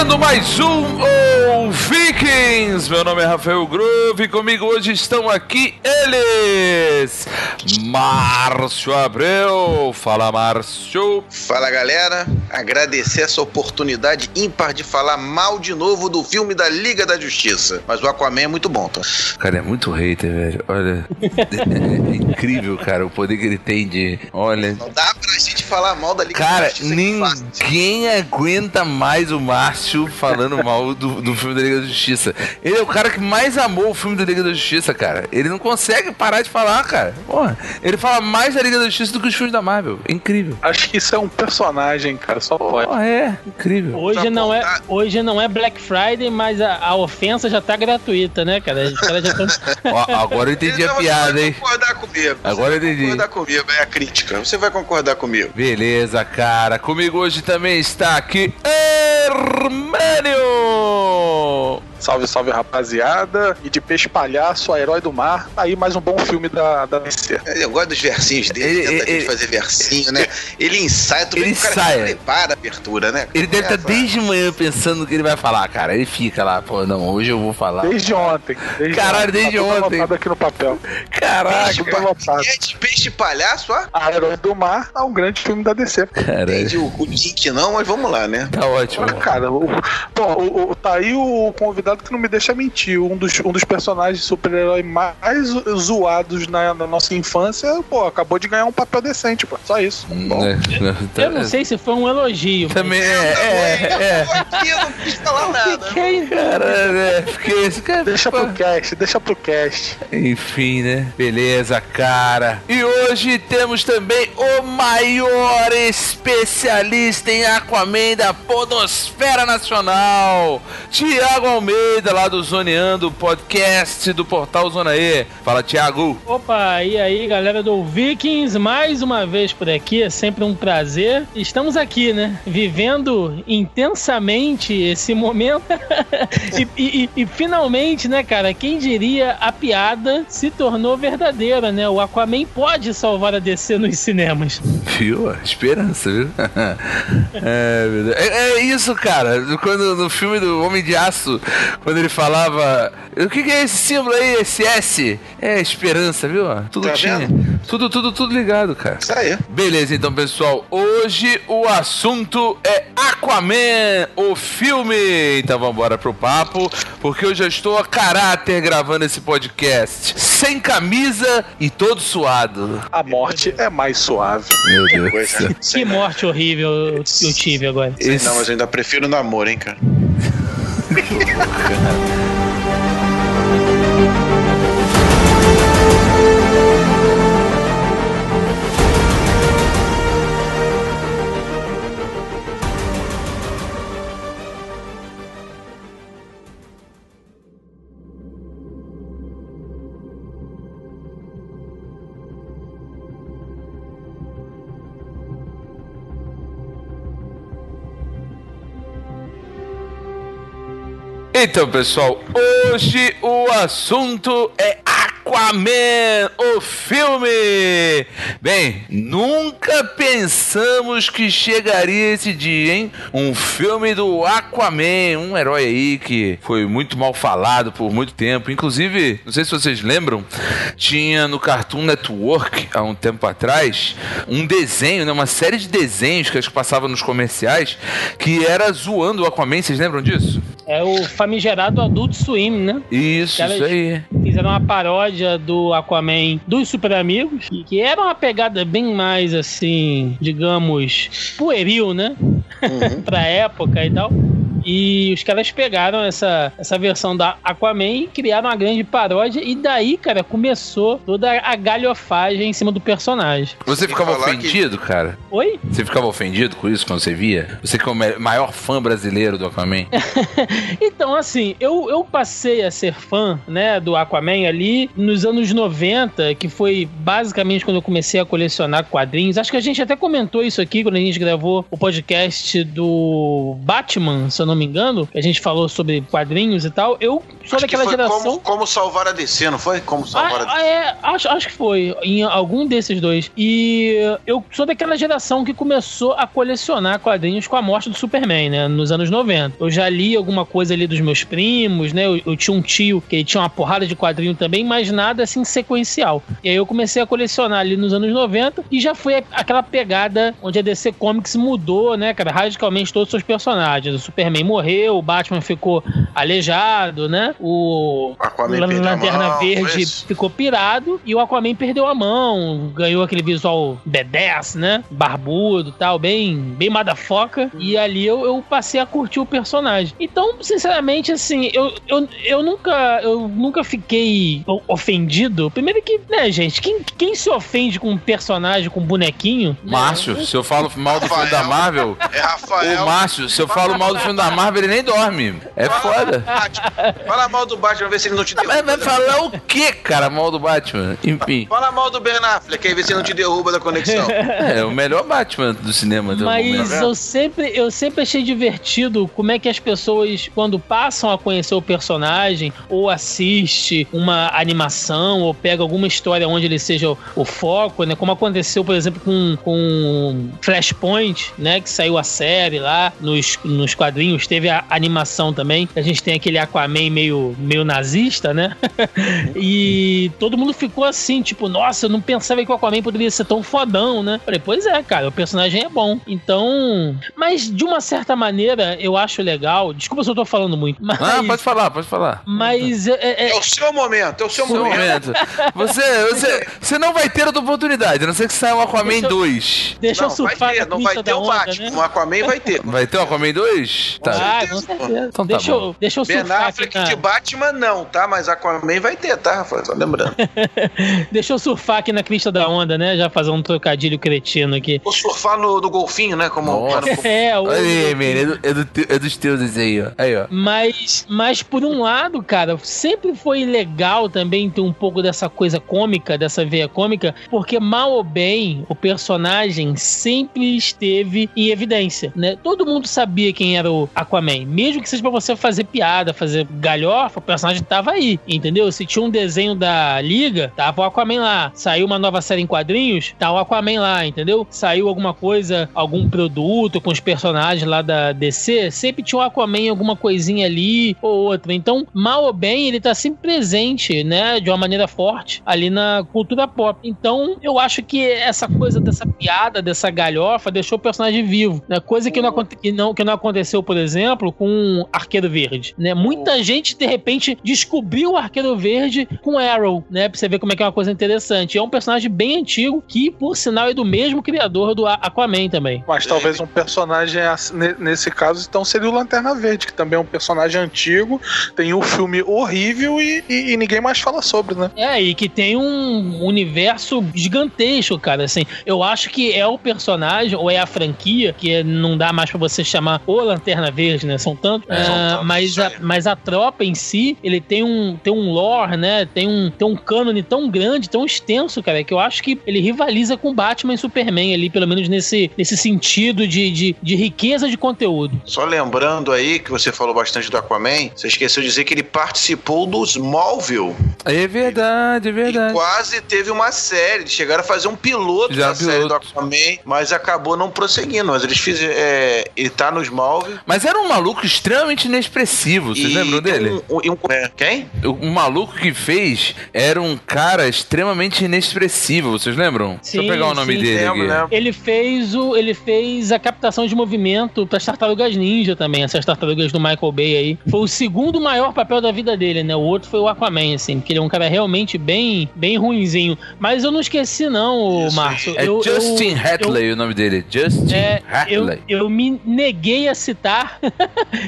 começando mais um Vikings. Meu nome é Rafael Groove e comigo hoje estão aqui eles: Márcio Abreu. Fala, Márcio. Fala, galera. Agradecer essa oportunidade ímpar de falar mal de novo do filme da Liga da Justiça. Mas o Aquaman é muito bom, tá? Cara, é muito hater, velho. Olha, é incrível, cara, o poder que ele tem de. Olha. Não dá pra gente falar mal da Liga Cara, da Justiça. ninguém aguenta mais o Márcio falando mal do, do filme da Liga da Justiça. Ele é o cara que mais amou o filme da Liga da Justiça, cara. Ele não consegue parar de falar, cara. Porra, ele fala mais da Liga da Justiça do que os filmes da Marvel. É incrível. Acho que isso é um personagem, cara, só pode. Porra, é, incrível. Hoje não, é, hoje não é Black Friday, mas a, a ofensa já tá gratuita, né, cara? Os caras já tão... Ó, agora eu entendi a Então você piada, vai hein? concordar comigo. Agora eu Você vai entendi. concordar comigo, é a crítica. Você vai concordar comigo. Beleza, cara. Comigo hoje também está aqui Hermânio. Salve, salve, rapaziada. E de peixe palhaço, a herói do mar. Aí mais um bom filme da, da DC. Eu gosto dos versinhos dele, Ele- tenta a gente ele- fazer versinho, né? Ele ensaia, tu Ele que o cara ensaia. prepara a abertura, né? Ele deve estar Essa- desde manhã pensando o que ele vai falar, cara. Ele fica lá, pô, não, hoje eu vou falar. Desde ontem. Desde Caralho, ontem. desde tá tudo ontem. aqui no papel. Caraca, Peixe, tudo anotado. é de peixe palhaço, ó. A herói do mar é um grande filme da DC. Entendi caralho. o, o link não, mas vamos lá, né? Tá ótimo. Ah, Cara, o, bom, o, o- tá aí o convidado que não me deixa mentir. Um dos, um dos personagens super-herói mais zoados na, na nossa infância, pô, acabou de ganhar um papel decente, pô. Só isso. Bom, É, tá- Eu não sei se foi um elogio. mas Também é, é, é. Aqui eu não quis falar nada. Fiquei... Cara, né? Fiquei esse cara. Deixa pro cast, deixa pro cast. Enfim, né? Beleza, cara. E hoje temos também o maior especialista em Aquaman da Podosfera Nacional, Tiago Almeida, lá do Zoneando, podcast do portal Zona E. Fala, Tiago. Opa, e aí, galera do Vikings, mais uma vez por aqui, é sempre um prazer. Estamos aqui, né? Vivendo intensamente esse momento. e, e- e- e finalmente, né, cara, quem diria a piada se tornou verdadeira, né? O Aquaman pode salvar a DC nos cinemas. Viu? Esperança, viu? é, é, é isso, cara. Quando no filme do Homem de Aço, quando ele falava. O que, que é esse símbolo aí, esse S? É esperança, viu? Tudo Tá tinha. vendo? Tudo, tudo, tudo ligado, cara. Isso aí. Beleza, então, pessoal. Hoje o assunto é Aquaman, o filme. Então vamos embora pro papo, porque eu já estou a caráter gravando esse podcast. Sem camisa e todo suado. A morte é mais suave. Meu Deus. Coisa. Que morte horrível eu, eu tive agora. Esse- Não, mas eu ainda prefiro o namoro, hein, cara. 哈哈哈哈哈 Então, pessoal, hoje o assunto é Aquaman, o filme. Bem, nunca pensamos que chegaria esse dia, hein? Um filme do Aquaman, um herói aí que foi muito mal falado por muito tempo. Inclusive, não sei se vocês lembram, tinha no Cartoon Network há um tempo atrás um desenho, né, uma série de desenhos que acho que passava nos comerciais que era zoando o Aquaman. Vocês lembram disso? É o famigerado Adult Swim, né? Isso, isso aí. Fizeram uma paródia do Aquaman dos Super Amigos, que era uma pegada bem mais assim, digamos, pueril, né? pra época e tal. E os caras pegaram essa, essa versão da Aquaman e criaram uma grande paródia. E daí, cara, começou toda a galhofagem em cima do personagem. Você ficava falar que- ofendido, cara? Oi? Você ficava ofendido com isso quando você via? Você que é o maior fã brasileiro do Aquaman. Então, assim, eu, eu passei a ser fã, né, do Aquaman ali nos anos 90, que foi basicamente quando eu comecei a colecionar quadrinhos. Acho que a gente até comentou isso aqui quando a gente gravou o podcast do Batman, se eu não me engano, que a gente falou sobre quadrinhos e tal, eu sou Acho que daquela geração. como, como salvar a DC, não foi? Como salvar a Ah, DC. ah, é, acho, acho que foi, em algum desses dois. E eu sou daquela geração que começou a colecionar quadrinhos com a morte do Superman, né? Nos anos 90. Eu já li alguma coisa ali dos meus primos, né? Eu, eu tinha um tio que ele tinha uma porrada de quadrinho também, mas nada assim sequencial. E aí eu comecei a colecionar ali nos anos 90 e já foi aquela pegada onde a DC Comics mudou, né, cara, radicalmente todos os seus personagens. O Superman morreu, o Batman ficou aleijado, né? O Aquaman Lanterna mão, Verde isso? ficou pirado e o Aquaman perdeu a mão, ganhou aquele visual B10, né? Barbudo tal, bem, bem motherfucker. E ali eu, eu passei a curtir o personagem. Então, sinceramente, assim, eu, eu, eu nunca eu nunca fiquei ofendido. Primeiro que, né, gente, quem, quem se ofende com um personagem, com um bonequinho? né? Márcio, se eu falo mal do filme da Rafael. Marvel, É Rafael. o Márcio, se eu falo mal do filme da Marvel, ele nem dorme. É foda. Batman. Fala mal do Batman, ver se ele não te Mas derruba. vai falar o que, cara, mal do Batman? Enfim. Fala mal do Ben Affleck, aí ver se ele não te derruba da conexão. É o melhor Batman do cinema Mas momento. eu sempre, eu sempre achei divertido como é que as pessoas, quando passam a conhecer o personagem, ou assiste uma animação, ou pega alguma história onde ele seja o, o foco, né? Como aconteceu, por exemplo, com, com Flashpoint, né? Que saiu a série lá nos, nos quadrinhos, teve a animação também. A gente tem aquele Aquaman meio, meio nazista, né? e todo mundo ficou assim, tipo, nossa, eu não pensava que o Aquaman poderia ser tão fodão, né? Falei, pois é, cara, o personagem é bom. Então. Mas de uma certa maneira, eu acho legal. Desculpa se eu tô falando muito, mas. Ah, pode falar, pode falar. Mas é, é- É o seu momento, é o seu Seu momento. momento. Você, você, você não vai ter outra oportunidade, a não ser que saia o Aquaman Deixa eu- 2. deixa eu Não, vai surfar ter, na não vai ter o Batman. né? O Aquaman vai ter. Vai ter o Aquaman 2? Tá. Ah, com certeza. Então tá deixa, bom. eu, deixa eu Ben surfar aqui Affleck na, de Batman não, tá? Mas Aquaman vai ter, tá, Rafael? Só lembrando. Deixa eu surfar aqui na crista da onda, né? Já fazer um trocadilho cretino aqui. Vou surfar no, no golfinho, né? Como Nossa. É, o. Aí, menino, é, do- é do é dos teus esse aí, ó. Aí, ó. Mas, mas por um lado, cara, sempre foi legal também ter um pouco dessa coisa cômica, dessa veia cômica, porque mal ou bem, o personagem sempre esteve em evidência, né? Todo mundo sabia quem era o Aquaman, mesmo que seja pra você fazer piada, fazer galhofa, o personagem tava aí, entendeu? Se tinha um desenho da Liga, tava o Aquaman lá. Saiu uma nova série em quadrinhos, tá o Aquaman lá, entendeu? Saiu alguma coisa, algum produto com os personagens lá da DC, sempre tinha o Aquaman em alguma coisinha ali ou outra. Então, mal ou bem, ele tá sempre presente, né, de uma maneira forte ali na cultura pop. Então, eu acho que essa coisa dessa piada, dessa galhofa, deixou o personagem vivo, né? Coisa que não, que não, que não aconteceu, por exemplo, com Arqueiro Verde, né? Muita gente, de repente, descobriu o Arqueiro Verde com Arrow, né? Pra você ver como é que é uma coisa interessante. É um personagem bem antigo que, por sinal, é do mesmo criador do Aquaman também. Mas talvez um personagem nesse caso, então seria o Lanterna Verde, que também é um personagem antigo, tem um filme horrível e, e- e ninguém mais fala sobre, né? É, e que tem um universo gigantesco, cara. Assim, eu acho que é o personagem, ou é a franquia, que não dá mais pra você chamar o Lanterna Verde, né? São tantos. É, são Ah, tantos, mas, a, mas a tropa em si, ele tem um, tem um lore, né? Tem um, tem um cânone tão grande, tão extenso, cara, que eu acho que ele rivaliza com Batman e Superman ali, pelo menos nesse, nesse sentido de, de, de riqueza de conteúdo. Só lembrando aí que você falou bastante do Aquaman, você esqueceu de dizer que ele participou do Smallville. É verdade, é E verdade. quase teve uma série. Chegaram a fazer um piloto Fizeram da série do piloto. Aquaman, mas acabou não prosseguindo. Mas eles fizeram. É, ele tá no Smallville. Mas era um maluco extremamente inexpressivo, vocês e lembram dele? Um, um- um- é, quem? O, o maluco que fez era um cara extremamente inexpressivo, vocês lembram? Deixa eu Sim, pegar o nome sim. dele Lembro, aqui. lembro. Ele fez o. Ele fez a captação de movimento para as tartarugas ninja também, essas tartarugas do Michael Bay aí. Foi o segundo maior papel da vida dele, né? O outro foi o Aquaman, assim, porque ele é um cara realmente bem, bem ruinzinho. Mas eu não esqueci, não, o Isso Márcio. É Eu- Justin eu- Hatley o nome dele. Justin É, eu, Hatley. eu me neguei a citar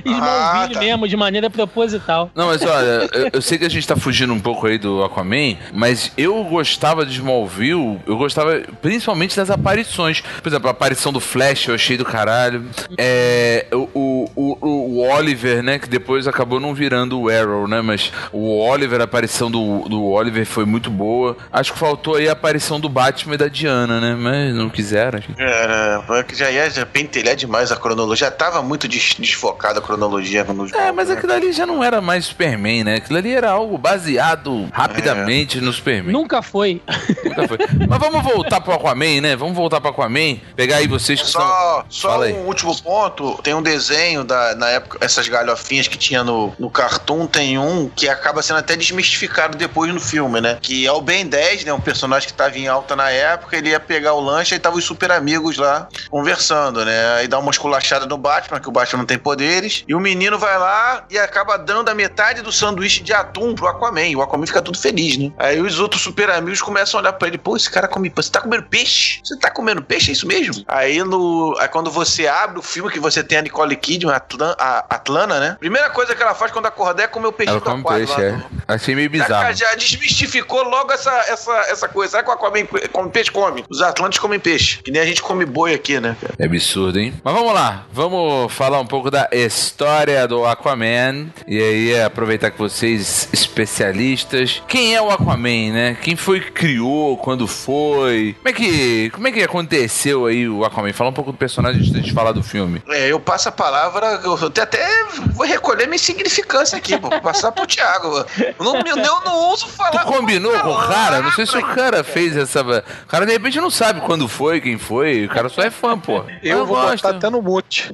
Smallville tá. mesmo, de maneira proposital. Não, mas olha, eu, eu sei que a gente tá fugindo um pouco aí do Aquaman, mas eu gostava de Smallville, eu gostava principalmente das aparições. Por exemplo, a aparição do Flash eu achei do caralho. É, o, o, o, Oliver, né? Que depois acabou não virando o Arrow, né? Mas o Oliver, a aparição do, do Oliver foi muito boa. Acho que faltou aí a aparição do Batman e da Diana, né? Mas não quiseram. Era, já ia já pentelhar demais a cronologia. Já tava muito desfocada a cronologia nos É, mas né? aquilo ali já não era mais Superman, né? Aquilo ali era algo baseado rapidamente é. no Superman. Nunca foi. Nunca foi. mas vamos voltar pro Aquaman, né? Vamos voltar pro Aquaman. Pegar aí vocês que só, Só um último ponto. Tem um desenho da, na época, essas galhofinhas que tinha no, no Cartoon, tem um que acaba sendo até desmistificado depois no filme, né? Que é o Ben 10, né? Um personagem que tava em alta na época, ele ia pegar o lanche e tava os super amigos lá conversando, né? Aí dá uma esculachada no Batman, que o Batman não tem poderes, e o menino vai lá e acaba dando a metade do sanduíche de atum pro Aquaman. E o Aquaman fica tudo feliz, né? Aí os outros super amigos começam a olhar pra ele, pô, esse cara come. Você tá comendo peixe? Você tá comendo peixe? É isso mesmo? Aí no. Aí quando você abre o filme que você tem a Nicole Kidman, a Atlana, né? Primeira coisa que ela faz quando acordar é comer o peixe ela do come Peixe, é. Achei meio bizarro. Já, já desmistificou logo essa, essa, essa coisa. Sabe que o Aquaman come peixe? Come. Os Atlantes comem peixe. Que nem a gente come boi aqui, né? É absurdo, hein? Mas vamos lá. Vamos falar um pouco da história do Aquaman. E aí, aproveitar que vocês, especialistas. Quem é o Aquaman, né? Quem foi que criou? Quando foi? Como é que, como é que aconteceu aí o Aquaman? Fala um pouco do personagem antes de gente falar do filme. É, eu passo a palavra. Eu até vou recolher minha insignificância aqui, vou passar pro Thiago. Eu não, eu não uso falar. Tu combinou com o cara? Não sei se o cara fez essa. O cara de repente não sabe quando foi, quem foi. O cara só é fã, pô. Eu, eu vou gosto. botar até no mute.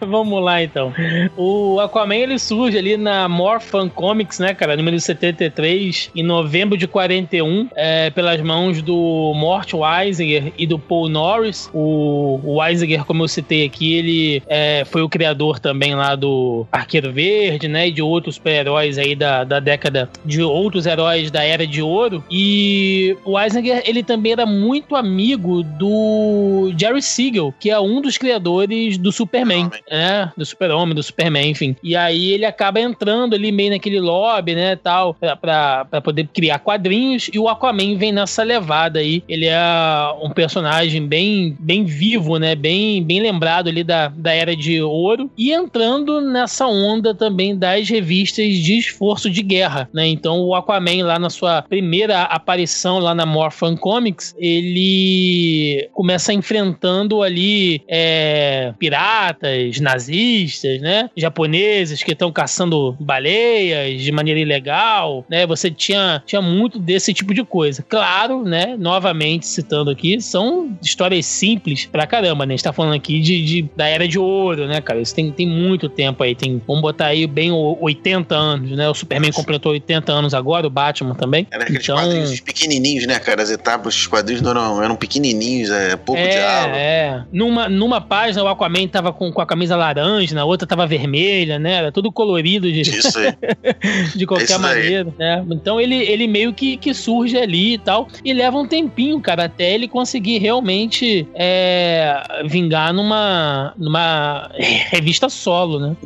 Vamos lá, então. O Aquaman, ele surge ali na Morphan Comics, né, cara? Número 73, em novembro de 41, é, pelas mãos do Mort Weisinger e do Paul Norris. O, o Weisinger, como eu citei aqui, ele é, foi o criador também lá do Arqueiro Verde, né? E de outros super-heróis aí da, da década, de outros heróis da Era de Ouro. E o Weisinger, ele também era muito amigo do Jerry Siegel, que é um dos criadores do Superman, né? Do Super-Homem, do Superman, enfim. E aí ele acaba entrando ali meio naquele lobby, né, tal, pra, pra, pra poder criar quadrinhos, e o Aquaman vem nessa levada aí. Ele é um personagem bem, bem vivo, né, bem, bem lembrado ali da, da Era de Ouro, e entrando nessa onda também das revistas de esforço de guerra, né, então o Aquaman lá na sua primeira aparição lá na Morphin Comics, ele começa enfrentando ali é, piratas, nazistas, né? Japoneses que estão caçando baleias de maneira ilegal, né? Você tinha, tinha muito desse tipo de coisa. Claro, né? Novamente citando aqui, são histórias simples pra caramba, né? A gente tá falando aqui de, de da Era de Ouro, né, cara? Isso tem, tem muito tempo aí. Tem, vamos botar aí bem 80 anos, né? O Superman completou 80 anos agora, o Batman também. Era aqueles então... quadrinhos pequenininhos, né, cara? As etapas dos quadrinhos eram, eram pequenininhos, é, pouco é, diálogo. É, numa, numa página o Aquaman tava com, com a camisa laranja, na outra tava vermelha, né? Era tudo colorido de, de qualquer Isso maneira, né? Então ele, ele meio que, que surge ali e tal, e leva um tempinho, cara, até ele conseguir realmente é, vingar numa, numa revista solo, né?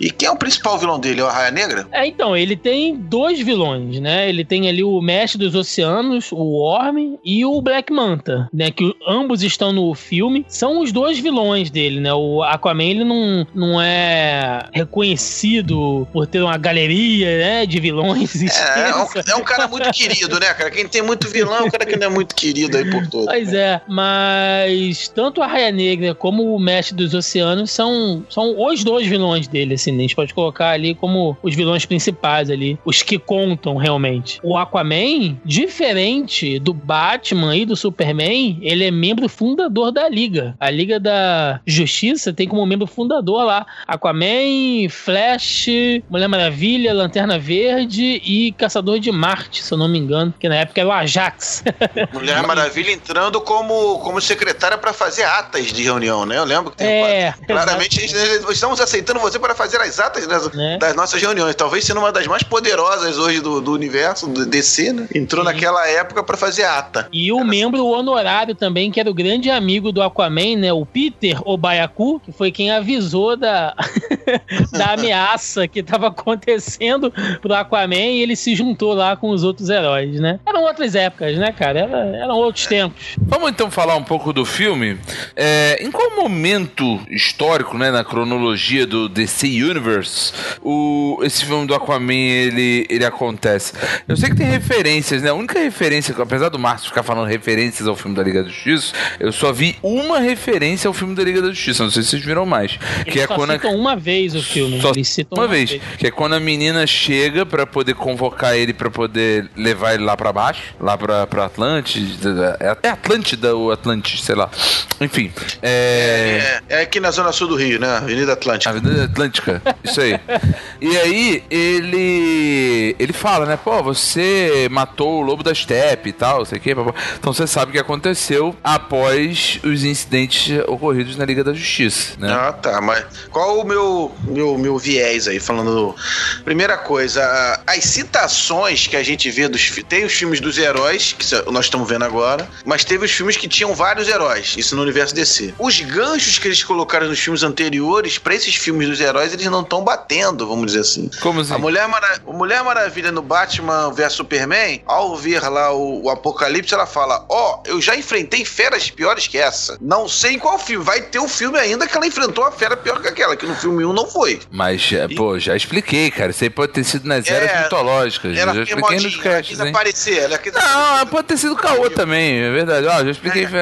E quem é o principal vilão dele? É o Raia Negra? É, então, ele tem dois vilões, né? Ele tem ali o Mestre dos Oceanos, o Orm, e o Black Manta, né? Que ambos estão no filme. São os dois vilões dele, né? O Aquaman, ele não, não é reconhecido por ter uma galeria, né? De vilões. É, é um, é um, cara muito querido, né, cara? Quem tem muito vilão é um cara que não é muito querido aí por todo. Pois é, mas tanto a Raia Negra como o Mestre dos Oceanos são, são os dois vilões dele, assim, né? a gente pode colocar ali como os vilões principais ali, os que contam realmente. O Aquaman, diferente do Batman e do Superman, ele é membro fundador da Liga. A Liga da Justiça tem como membro fundador lá Aquaman, Flash, Mulher Maravilha, Lanterna Verde e Caçador de Marte, se eu não me engano, que na época era o Ajax. Mulher Maravilha entrando como, como secretária para fazer atas de reunião, né? Eu lembro que tem é, um... Claramente estamos aceitando você para fazer as atas das, né? das nossas reuniões. Talvez sendo uma das mais poderosas hoje do, do universo, do DC, né? Entrou Sim. naquela época para fazer ata. E o membro honorário também, que era o grande amigo do Aquaman, né? O Peter Obayaku, que foi quem avisou da. da ameaça que estava acontecendo pro Aquaman e ele se juntou lá com os outros heróis, né? Eram outras épocas, né, cara? Era, eram outros tempos. Vamos então falar um pouco do filme. É, em qual momento histórico, né, na cronologia do DC Universe, o, esse filme do Aquaman ele, ele acontece? Eu sei que tem referências, né? A única referência, apesar do Márcio ficar falando referências ao filme da Liga da Justiça, eu só vi uma referência ao filme da Liga da Justiça. Não sei se vocês viram mais. Eles que é só quando a- citam uma vez o filme. Só Eles citam uma vez, que é quando a menina chega pra poder convocar ele pra poder levar ele lá pra baixo, lá pra, pra Atlântida, é Atlântida ou Atlantis, sei lá. Enfim, é... É, é aqui na zona sul do Rio, né? Avenida Atlântica. Avenida Atlântica, isso aí. E aí, ele. Ele fala, né? Pô, você matou o lobo da steppe e tal, sei o papá. Então você sabe o que aconteceu após os incidentes ocorridos na Liga da Justiça, né? Ah, tá. Mas qual o meu, meu, meu viés aí, falando. Primeira coisa, as citações que a gente vê dos. Tem os filmes dos heróis, que nós estamos vendo agora, mas teve os filmes que tinham vários heróis, isso no universo DC. Os ganchos que eles colocaram nos filmes anteriores, pra esses filmes dos heróis, eles não estão batendo, vamos dizer assim. Como assim? A Mulher, Mara... Mulher Maravilha no Batman vs Superman, ao ver lá o, o Apocalipse, ela fala: Ó, eu já enfrentei feras piores que essa. Não sei em qual filme. Vai ter um filme ainda que ela enfrentou a fera pior que aquela, que no filme 1 não foi. Mas, é, pô, já expliquei, cara. Isso aí pode ter sido nas É, eras mitológicas. Ela já expliquei nos casts, hein? aparecer. Ela quis Não, pode ter sido caô também, é verdade. Ó, já expliquei, já,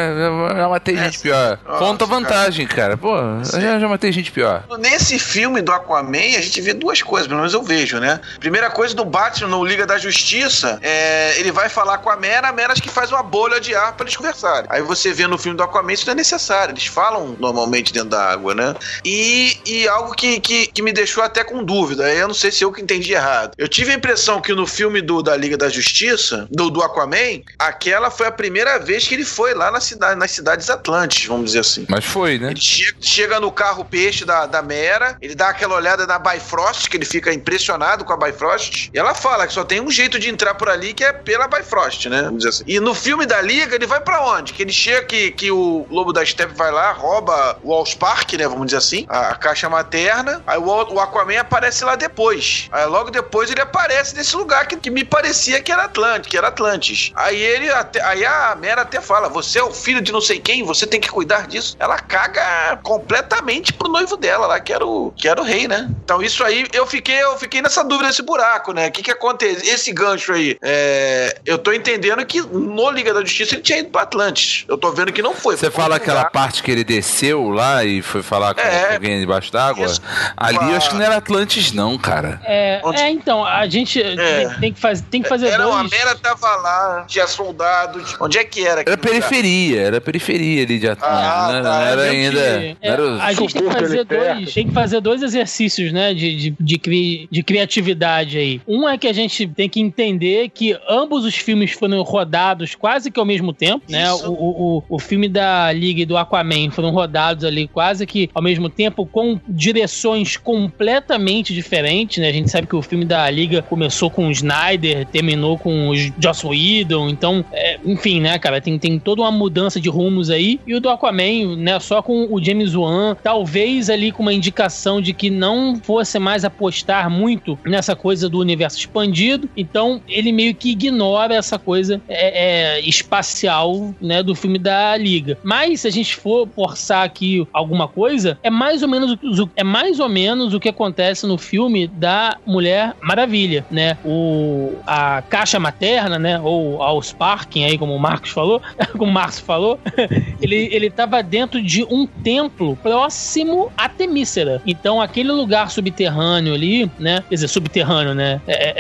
já matei É, gente pior. nossa, Conta vantagem, cara. Pô, já, já matei gente pior. Nesse filme do Aquaman, a gente vê duas coisas, pelo menos eu vejo, né? Primeira coisa, do Batman no Liga da Justiça, é, ele vai falar com a Mera, a Mera acho que faz uma bolha de ar pra eles conversarem. Aí você vê no filme do Aquaman, isso não é necessário. Eles falam normalmente dentro da água, né? E, e algo que, que, que me deixou até com dúvida, eu não sei se eu que entendi errado. Eu tive a impressão que no filme do, da Liga da Justiça, do, do Aquaman, aquela foi a primeira vez que ele foi lá na cidade, nas cidades Atlantes, vamos dizer assim. Mas foi, né? Ele chega, chega no carro peixe da, da Mera, ele dá aquela olhada na Bifrost, que ele fica impressionado com a Bifrost, e ela fala que só tem um jeito de entrar por ali, que é pela Bifrost, né? Vamos dizer assim. E no filme da Liga, ele vai pra onde? Que ele chega, que, que o Lobo da Steppe vai lá, rouba o Allspark, né? Vamos dizer assim, a, a caixa materna, aí o, o Aquaman aparece lá depois. Aí logo depois ele aparece nesse lugar que, que me parecia que era Atlântico, que era Atlantis. Aí ele, até, aí a Mera até fala, você é o filho de não sei quem, você tem que cuidar disso. Ela caga completamente pro noivo dela lá, que era o, que era o rei, né? Então isso aí, eu fiquei, eu fiquei nessa dúvida, nesse buraco, né? O que que acontece? Esse gancho aí, é, eu tô entendendo que no Liga da Justiça ele tinha ido pra Atlantis. Eu tô vendo que não foi. Você fala aquela parte que ele desceu lá e foi falar com É. alguém debaixo d'água? Ali Uma- eu acho que não era Atlantis, não, cara. É, Onde- é, então, a gente É. tem, que faz, tem que fazer Era, a dois. Mera tava lá, tinha soldados. Onde é que era? Era periferia, era periferia ali de Atlantis. Ah, né? tá. não era A gente- ainda. é, não era a gente tem que fazer dois, tem que fazer dois exercícios, né, de, de, de, cri- de criatividade aí. Um é que a gente tem que entender que ambos os filmes foram rodados quase que ao mesmo tempo, né? Isso. O, o, o, o filme da Liga e do Aquaman foram rodados ali quase que ao mesmo tempo com direções completamente diferentes, né? A gente sabe que o filme da Liga começou com o Snyder, terminou com o Joss Whedon, então, é, enfim, né, cara, tem, tem toda uma mudança de rumos aí. E o do Aquaman, né, só com o James Wan, talvez ali com uma indicação de que não fosse mais apostar muito nessa coisa do universo expandido, então ele meio que ignora essa coisa é, é, espacial, né, do filme da Liga. Mas se a gente for forçar aqui alguma coisa, é mais ou menos o, é mais ou menos o que acontece no filme da Mulher Maravilha, né? O a caixa materna, né, ou ao Sparking aí como o Marcos falou, como o Marcos falou, ele ele tava dentro de um templo próximo a Temícera. Então aquele lugar subterrâneo ali, né? Quer dizer, subterrâneo, né? É, é-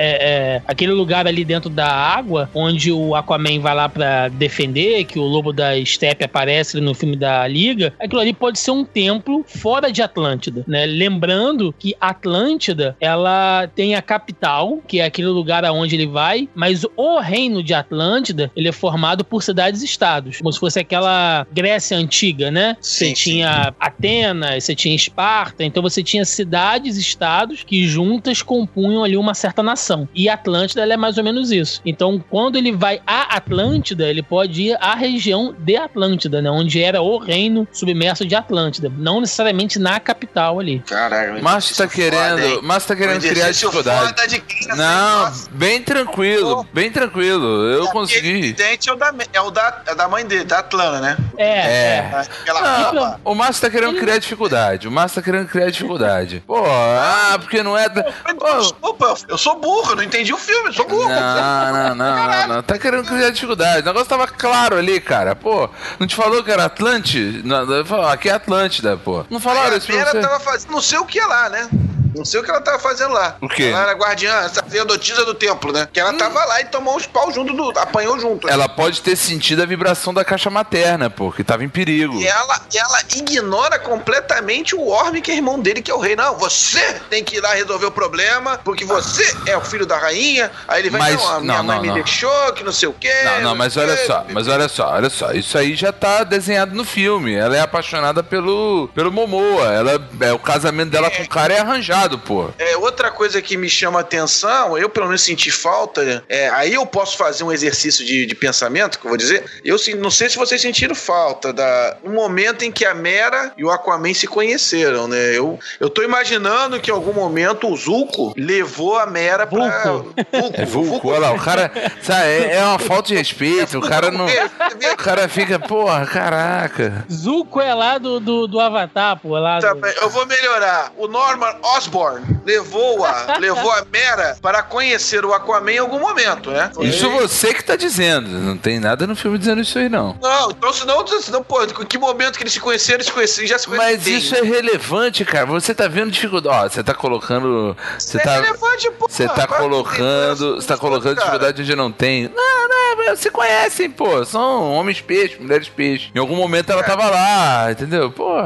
é- aquele lugar ali dentro da água, onde o Aquaman vai lá pra defender, que o lobo da steppe aparece no filme da Liga, aquilo ali pode ser um templo fora de Atlântida, né? Lembrando que Atlântida, ela tem a capital, que é aquele lugar aonde ele vai, mas o reino de Atlântida, ele é formado por cidades-estados, como se fosse aquela Grécia antiga, né? Sim, você tinha Atenas, você tinha Esparta, então você tinha cidades-estados estados que juntas compunham ali uma certa nação. E Atlântida ela é mais ou menos isso. Então, quando ele vai a Atlântida, ele pode ir à região de Atlântida, né? Onde era o reino submerso de Atlântida. Não necessariamente na capital ali. Caralho, Mas tá querendo, mas tá querendo criar dificuldade. Não, bem tranquilo, bem tranquilo. Eu consegui. O é o da, é o da, é da mãe dele, da Atlana, né? É. É. Aquela Não, o Márcio tá querendo Ele- criar dificuldade. O Márcio tá querendo criar dificuldade. Pô, ah, porque não é. Pô, Desculpa, eu sou burro, eu não entendi o filme, eu sou burro. Não, não, não, não, não. Tá querendo criar dificuldade. O negócio tava claro ali, cara. Pô, não te falou que era Atlante? Não, Aqui é Atlântida, pô. Não falaram a isso pra você? tava fazendo, não sei o que lá, né? Não sei o que ela tava fazendo lá. O quê? Ela era guardiã, sacerdotisa do templo, né? Que ela tava lá e tomou uns pau junto do. apanhou junto. né? Ela pode ter sentido a vibração da caixa materna, pô, que tava em perigo. E ela, ela ignora completamente o Orm, que é irmão dele, que é o rei. Não, você tem que ir lá resolver o problema, porque você é o filho da rainha. Aí ele vai, Mas- não, a minha não, mãe não, me não. deixou, que não sei o quê. Não, não, mas olha só, mas olha só, olha só. Isso aí já tá desenhado no filme. Ela é apaixonada pelo, pelo Momoa. Ela, é, o casamento dela com o cara é arranjado, pô. É, outra coisa que me chama atenção, eu pelo menos senti falta, é, aí eu posso fazer um exercício de, de pensamento, que eu vou dizer. Eu não sei se vocês sentiram falta da no momento em que a Mera e o Aquaman se conheceram, né? Eu, eu tô imaginando que em algum momento o Zuko levou a Mera pra. Vulco. Vulco, É vulco, olha lá, o cara. Sabe, é, é uma falta de respeito. O cara não. O cara fica, porra, caraca. Zuko é lá do, do, do Avatar, pô. é Lá Tá do... bem, eu vou melhorar. O Norman Osborn levou a, levou a Mera para conhecer o Aquaman em algum momento, né? Isso você que tá dizendo. Não tem nada no filme dizendo isso aí, não. Não, então senão, senão pô, em que momento que eles se conheceram, eles se conheceram, já se conheceram. Mas isso é relevante, cara. Você tá vendo dificuldade. Ó, você tá colocando. Você é tá. relevante, pô. Você tá Vai, colocando. Você tá colocando cara. dificuldade onde não tem. Não, não, mas se conhecem, pô. São homens peixes, mulheres peixes. Em algum momento É. ela tava lá, entendeu? Pô.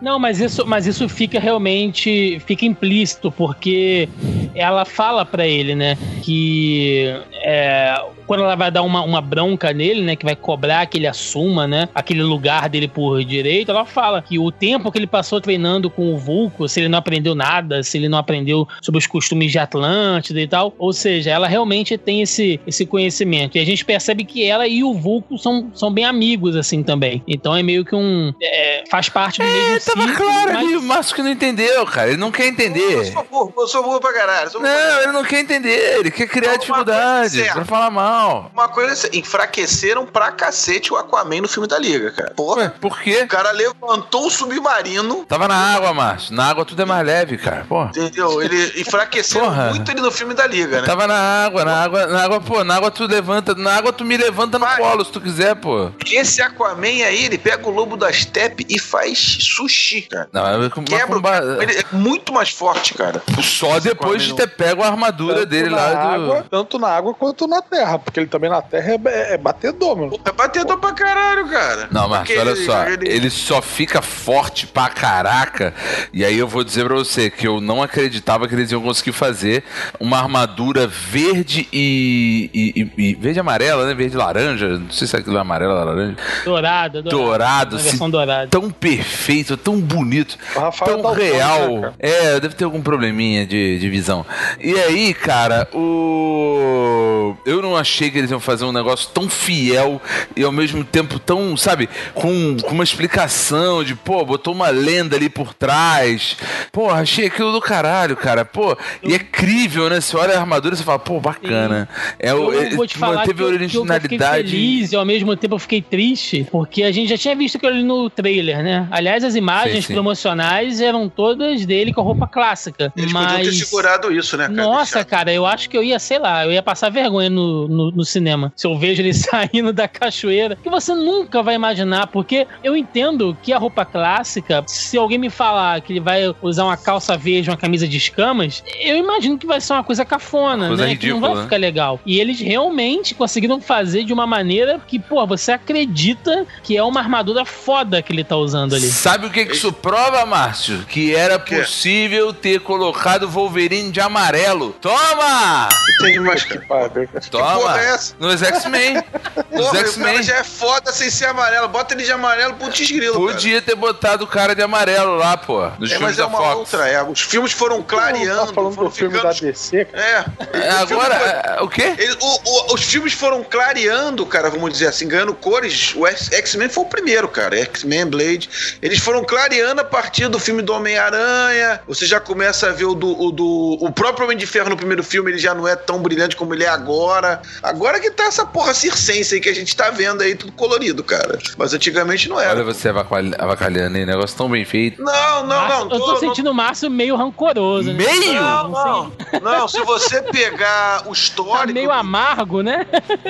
Não, mas isso, mas isso fica realmente fica implícito porque ela fala pra ele, né, que é, quando ela vai dar uma, uma bronca nele, né, que vai cobrar que ele assuma, né, aquele lugar dele por direito, ela fala que o tempo que ele passou treinando com o Vulco, se ele não aprendeu nada, se ele não aprendeu sobre os costumes de Atlântida e tal, ou seja, ela realmente tem esse, esse conhecimento. E a gente percebe que ela e o Vulco são, são bem amigos, assim, também. Então é meio que um... é, faz parte do mesmo É, tava ciclo, claro mas- ali. O Márcio que não entendeu, cara. Ele não quer Eu entender. sou burro, eu sou burro pra caralho. burro pra Não, caralho. ele não quer entender. Ele quer criar Uma dificuldade certa. pra falar mal. Uma coisa assim, enfraqueceram pra cacete o Aquaman no filme da Liga, cara. Ué, Porra. por quê? O cara levantou o submarino, Tava na água, Márcio. Na água tudo é mais leve, cara. Porra. entendeu? Ele enfraqueceram Porra. muito ele no filme da Liga, né? Tava na água, na água, na água, pô, na água tu levanta, na água tu me levanta no Vai. colo se tu quiser, pô. Esse Aquaman aí, ele pega o lobo da steppe e faz sushi, cara. Não, é com- Quebra, com ele é muito mais forte, cara. Só depois de ter pego a armadura Tanto dele lá do. água, tanto na água quanto na terra, porque ele também na terra é, é batedor, mano. É batedor pra caralho, cara. Não, mas olha ele- só, ele- ele só fica forte pra caraca. E aí eu vou dizer pra você que eu não acreditava que eles iam conseguir fazer uma armadura verde e. e- e- e- verde e amarela, né? Verde e laranja. Não sei se é aquilo é amarela ou laranja. Dourado, dourado. Dourado, Uma assim, dourada. tão perfeito, tão bonito, tão Daltônico, né, real. cara? é, deve ter algum probleminha de, de visão. E aí, cara, o. Eu não achei que eles iam fazer um negócio tão fiel e ao mesmo tempo tão, sabe, com, com uma explicação de, pô, botou uma lenda ali por trás. Pô, achei aquilo do caralho, cara. Pô, e é crível, né? Você olha a armadura e você fala, pô, bacana. É, Eu é, vou te falar manteve que a que eu- eu fiquei originalidade. feliz e ao mesmo tempo eu fiquei triste, porque a gente já tinha visto aquilo ali no trailer, né? Aliás, as imagens Sim, sim. promocionais eram todas dele com a roupa clássica. Eles podiam ter mas... segurado isso, né, cara? Nossa, Deixar- cara, eu acho que eu ia, sei lá, eu ia passar vergonha no, no, no cinema. Se eu vejo ele saindo da cachoeira. Que você nunca vai imaginar, porque eu entendo que a roupa clássica, se alguém me falar que ele vai usar uma calça verde, uma camisa de escamas, eu imagino que vai ser uma coisa cafona, Coisa né? que não ridícula, vai né? ficar legal. E eles realmente conseguiram fazer de uma maneira que, pô, você acredita que é uma armadura foda que ele tá usando ali. Sabe o que, que isso prova, Márcio? Que era possível ter colocado o Wolverine de amarelo. Toma! Entendi mais, cara. Toma! porra é essa? Nos X-Men. Nos cara X-Men. já é foda sem ser amarelo. Bota ele de amarelo, putz grilo, cara. Podia ter botado o cara de amarelo lá, pô. Nos É, filmes mas é da uma Fox. outra. É, os filmes foram clareando. Tá falando foram do filme ficando- da DC, cara. É. É, O filme Agora, foi- é, o quê? Ele- o- o- os filmes foram clareando, cara, vamos dizer assim, ganhando cores. O X-Men foi o primeiro, cara. X-Men, Blade. Eles foram clareando a partir do filme do Homem-Aranha. Você já começa a ver o do, o do. O próprio Homem de Ferro no primeiro filme, ele já não é tão brilhante como ele é agora. Agora que tá essa porra circense aí que a gente tá vendo aí, tudo colorido, cara. Mas antigamente não era. Olha você avacalha- avacalhando aí, negócio tão bem feito. Não, não, Márcio- não. eu tô não- sentindo o Márcio meio rancoroso. né? Meio? Não, não. Não, se você pegar o Tá histórico. meio amargo, né?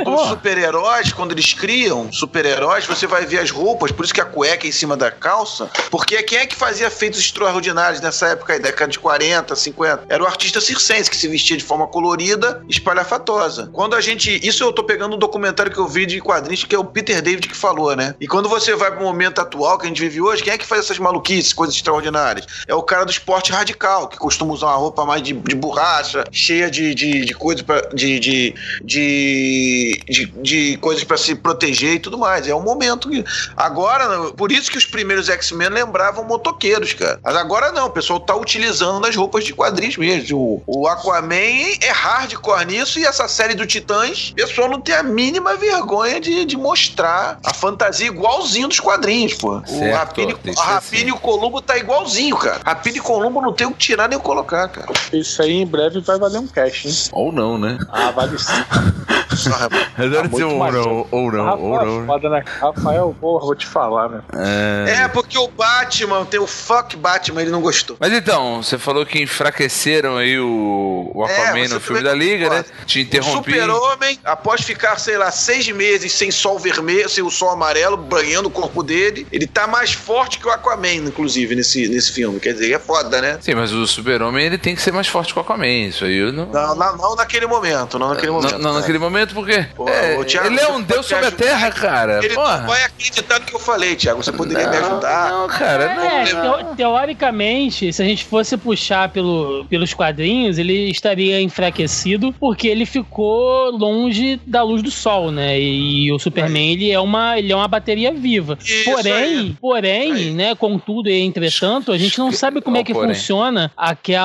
Os super-heróis, quando eles criam super-heróis, você vai ver as roupas, por isso que a cueca é em cima da calça, porque quem é que fazia feitos extraordinários nessa época aí, década de 40, 50? Era o artista circense, que se vestia de forma colorida, espalhafatosa. Quando a gente. Isso eu tô pegando um documentário que eu vi de quadrinhos, que é o Peter David que falou, né? E quando você vai pro momento atual que a gente vive hoje, quem é que faz essas maluquices, coisas extraordinárias? É o cara do esporte radical, que costuma usar uma roupa mais de, de borracha, cheia de, de, de coisas pra, de, de, de, de, de coisas para se proteger e tudo mais. É um momento que. Agora, por isso que os primeiros X-Men lembravam motoqueiros, cara. Mas agora não, o pessoal tá utilizando nas roupas de quadrinhos mesmo. O, o Aquaman é hardcore nisso e essa série do Titãs, o pessoal não tem a mínima vergonha de, de mostrar a fantasia igualzinho dos quadrinhos, pô. o Certo, ser Rapine assim. e o Columbo tá igualzinho, cara. Rapine e Columbo não tem o que tirar nem o colocar, cara. Isso aí em breve vai valer um cash, hein? Ou não, né? Ah, vale sim. Adoro dizer muito ou não, ou não, ou Rafael, não. foda, né? Rafael, porra, vou te falar, né? É. É, porque o Batman, tem o fuck Batman, ele não gostou. Mas então, você falou que enfraqueceram aí o, o Aquaman É, no filme da Liga, né? Te O interrompi. super-homem, após ficar, sei lá, seis meses sem sol vermelho, sem o sol amarelo, banhando o corpo dele, ele tá mais forte que o Aquaman, inclusive, nesse, nesse filme. Quer dizer, é foda, né? Sim, mas o super-homem ele tem que ser mais forte que o Aquaman. Isso aí eu não. Não, não, não naquele momento, não naquele momento. Não, não cara. naquele momento, porque Pô, é, Thiago, ele é um deus sobre a terra, cara. Ele Porra. não vai acreditar no que eu falei, Thiago. Você poderia me ajudar? Não, cara, não. É, teo- teoricamente, se a gente fosse puxar pelo, pelos quadrinhos, ele estaria enfraquecido porque ele ficou longe da luz do sol, né? E, o Superman, ele é uma, ele é uma bateria viva. Isso porém, aí. porém, Aí. né, contudo e entretanto, a gente não sabe como é que porém. funciona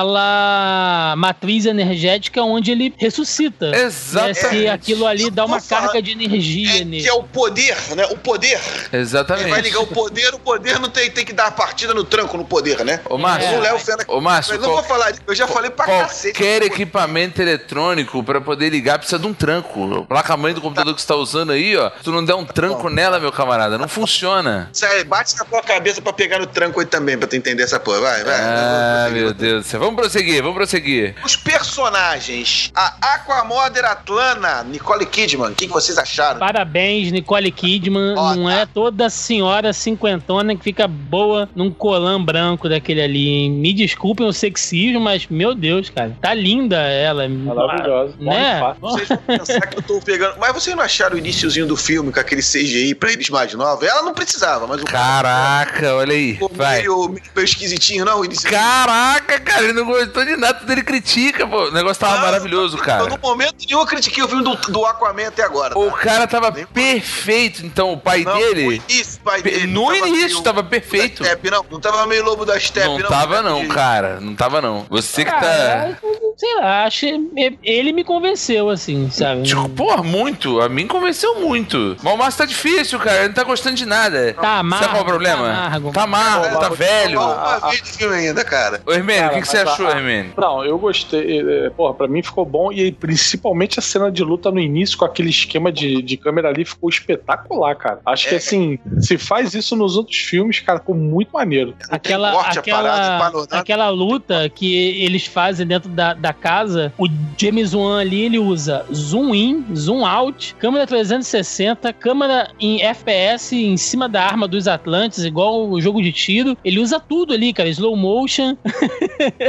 aquela matriz energética onde ele ressuscita. Né? Exatamente. Se aquilo ali dá uma carga de energia É, nele. que é o poder, né? O poder. Ele Exatamente. vai ligar o poder, o poder não tem, tem que dar a partida no tranco no poder, né? Ô, Márcio, levo fé na- ô, Márcio, Mas não qual- vou falar disso, eu já falei pra cacete. Qualquer equipamento eletrônico pra poder ligar precisa de um tranco. Placa mãe do computador que você tá usando aí, ó. Se tu não der um tranco nela, meu camarada, não funciona. Sério, bate na tua cabeça pra pegar no tranco aí também, pra tu entender essa porra. Vai, vai. Ah, meu. Deus do céu. Vamos prosseguir, vamos prosseguir. Os personagens. A Aquamother Atlana, Nicole Kidman. O que, que vocês acharam? Parabéns, Nicole Kidman. Ó, não tá. é toda senhora cinquentona que fica boa num colã branco daquele ali. hein? Me desculpem o sexismo, mas, meu Deus, cara. Tá linda ela. Maravilhosa. Né? Vocês vão pensar que eu tô pegando. Mas vocês não acharam o iniciozinho do filme com aquele CGI pra eles mais novos? Ela não precisava, mas o Caraca, olha aí. ficou Vai. meio, meio esquisitinho, não? Caraca, cara, ele não gostou de nada, tudo ele critica, pô. O negócio tava Não, maravilhoso, eu- cara. No momento nenhum eu critiquei o filme do, do Aquaman até agora. O tá? cara tava perfeito, então o pai Não, dele. No início, pai dele, no tava início meio tava lobo da perfeito. Steppe, não, não tava meio lobo da Steppe, Não não. tava não, De- cara. Não tava não. Você que tá. Sei lá, acho que ele me convenceu, assim, sabe? Tipo, porra, muito. A mim convenceu muito. Mas o Márcio tá difícil, cara. Ele não tá gostando de nada. Tá amargo, Sabe qual é o problema? tá amargo. Tá amargo, tá te velho. Uma vez de filme ainda, cara. Ô, Hermênio, o que, que você achou, a- Hermênio? Não, eu gostei. é, Porra, pra mim ficou bom. E principalmente a cena de luta no início, com aquele esquema de, de câmera ali, ficou espetacular, cara. Acho que É. assim, se faz isso nos outros filmes, cara, ficou muito maneiro. Aquela, corte, a parada, aquela, aquela luta que eles fazem dentro da, da casa, o James Wan ali, ele usa zoom in, zoom out, câmera 360, câmera em FPS em cima da arma dos Atlantes, igual o jogo de tiro. Ele usa tudo ali, cara, slow motion.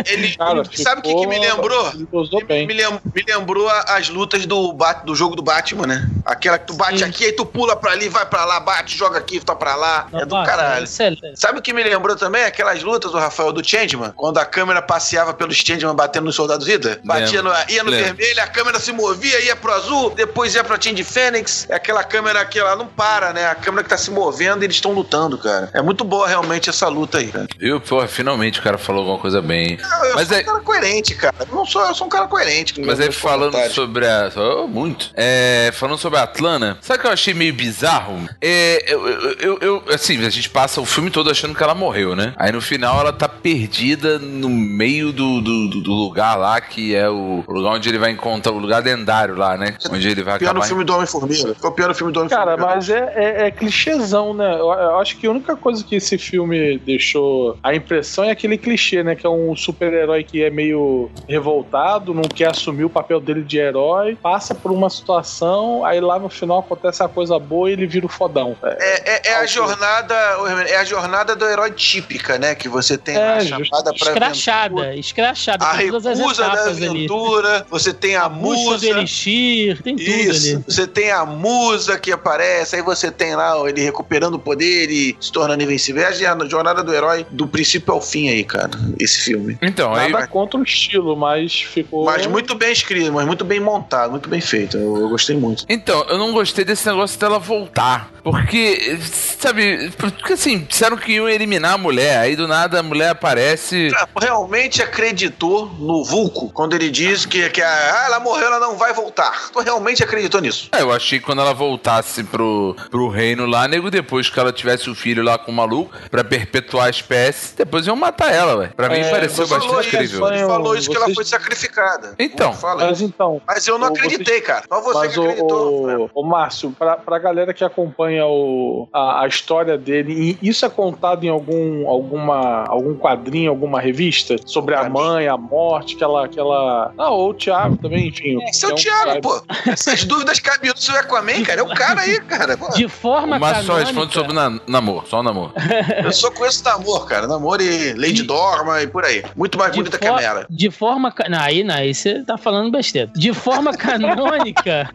Ele, Cara, ele- sabe o que, que me lembrou? Ele usou bem. Me, lem- me lembrou as lutas do, do jogo do Batman, né? Aquela que tu bate Sim. aqui, aí tu pula pra ali, vai pra lá, bate, joga aqui, tá pra lá. é do Nossa, caralho. excelente. Sabe o que me lembrou também? Aquelas lutas do Rafael do Changeman, quando a câmera passeava pelos Changeman batendo nos soldados Hydra. Batia no, ia no Lembro. vermelho, a câmera se movia, ia pro azul, depois ia pra Change Fênix. É aquela câmera que ela não para, né? A câmera que tá se movendo e eles estão lutando, cara. É muito boa realmente essa luta aí, cara. Viu? Pô, finalmente o cara falou alguma coisa bem. Eu, eu Mas sou é- um cara coerente, cara. Eu não sou, eu sou um cara coerente. Mas aí falando comentários. sobre a. oh, muito. É, falando sobre a Atlana, sabe o que eu achei meio bizarro? É, eu, eu, eu- eu- Assim, a gente passa o filme todo achando que ela morreu, né? Aí no final ela tá perdida no meio do, do- do lugar lá, que é o lugar onde ele vai encontrar o lugar lendário lá, né? Onde ele vai Pior no acabar. filme do Homem-Formiga. Ficou pior no filme do Cara, Homem-Formiga. mas é, é, é clichêzão, né? Eu, eu acho que a única coisa que esse filme deixou a impressão é aquele clichê, né? Que é um super-herói que é meio revoltado, não quer assumir o papel dele de herói, passa por uma situação, aí lá no final acontece a coisa boa e ele vira o fodão. É, É, é- é a jornada, é a jornada do herói típica, né? Que você tem lá a É, chamada pra Escrachada, escrachada. a recusa da etapas ali. aventura, você tem a Busca do musa. Elixir, tem tudo Isso, ali. você tem a musa que aparece, aí você tem lá ele recuperando o poder e se tornando invencível. É a jornada do herói do princípio ao fim aí, cara, esse filme. Então, aí. Nada contra o estilo, mas ficou. Mas muito bem escrito, mas muito bem montado, muito bem feito. Eu, eu gostei muito. Então, eu não gostei desse negócio dela voltar. Porque, sabe, porque assim, disseram que iam eliminar a mulher, aí do nada a mulher aparece. Realmente acreditou no Vulco quando ele diz que, que a- ah, ela morreu, ela não vai voltar. Tu realmente acreditou nisso? É, eu achei que quando ela voltasse pro, pro reino lá, nego, depois que ela tivesse o filho lá com o maluco, pra perpetuar a espécie, depois iam matar ela, velho. Pra mim É, pareceu bastante incrível. ele falou isso que ela Vocês- foi sacrificada. Então. Mas então. Mas eu não o- acreditei, cara. Só você Mas que o, acreditou. né? o, o Márcio, pra, pra galera que acompanha o, a, a história dele, e isso é contado em algum, alguma, algum quadrinho, alguma revista? Sobre a mãe, a morte, que ela. Que ela... Ah, ou o Thiago também, enfim. Esse é o um Thiago, cara- pô. Essas dúvidas cabiam do seu Aquaman, cara. É o cara aí, cara. Pô, De forma Mas só canônica, responde sobre na, namoro, só o namoro. eu só conheço namoro, cara. Namoro e Lady Dorma e por aí. Muito mais de, bonita que a Mera. de forma. ca- Não, aí não, aí você tá falando besteira. De forma canônica,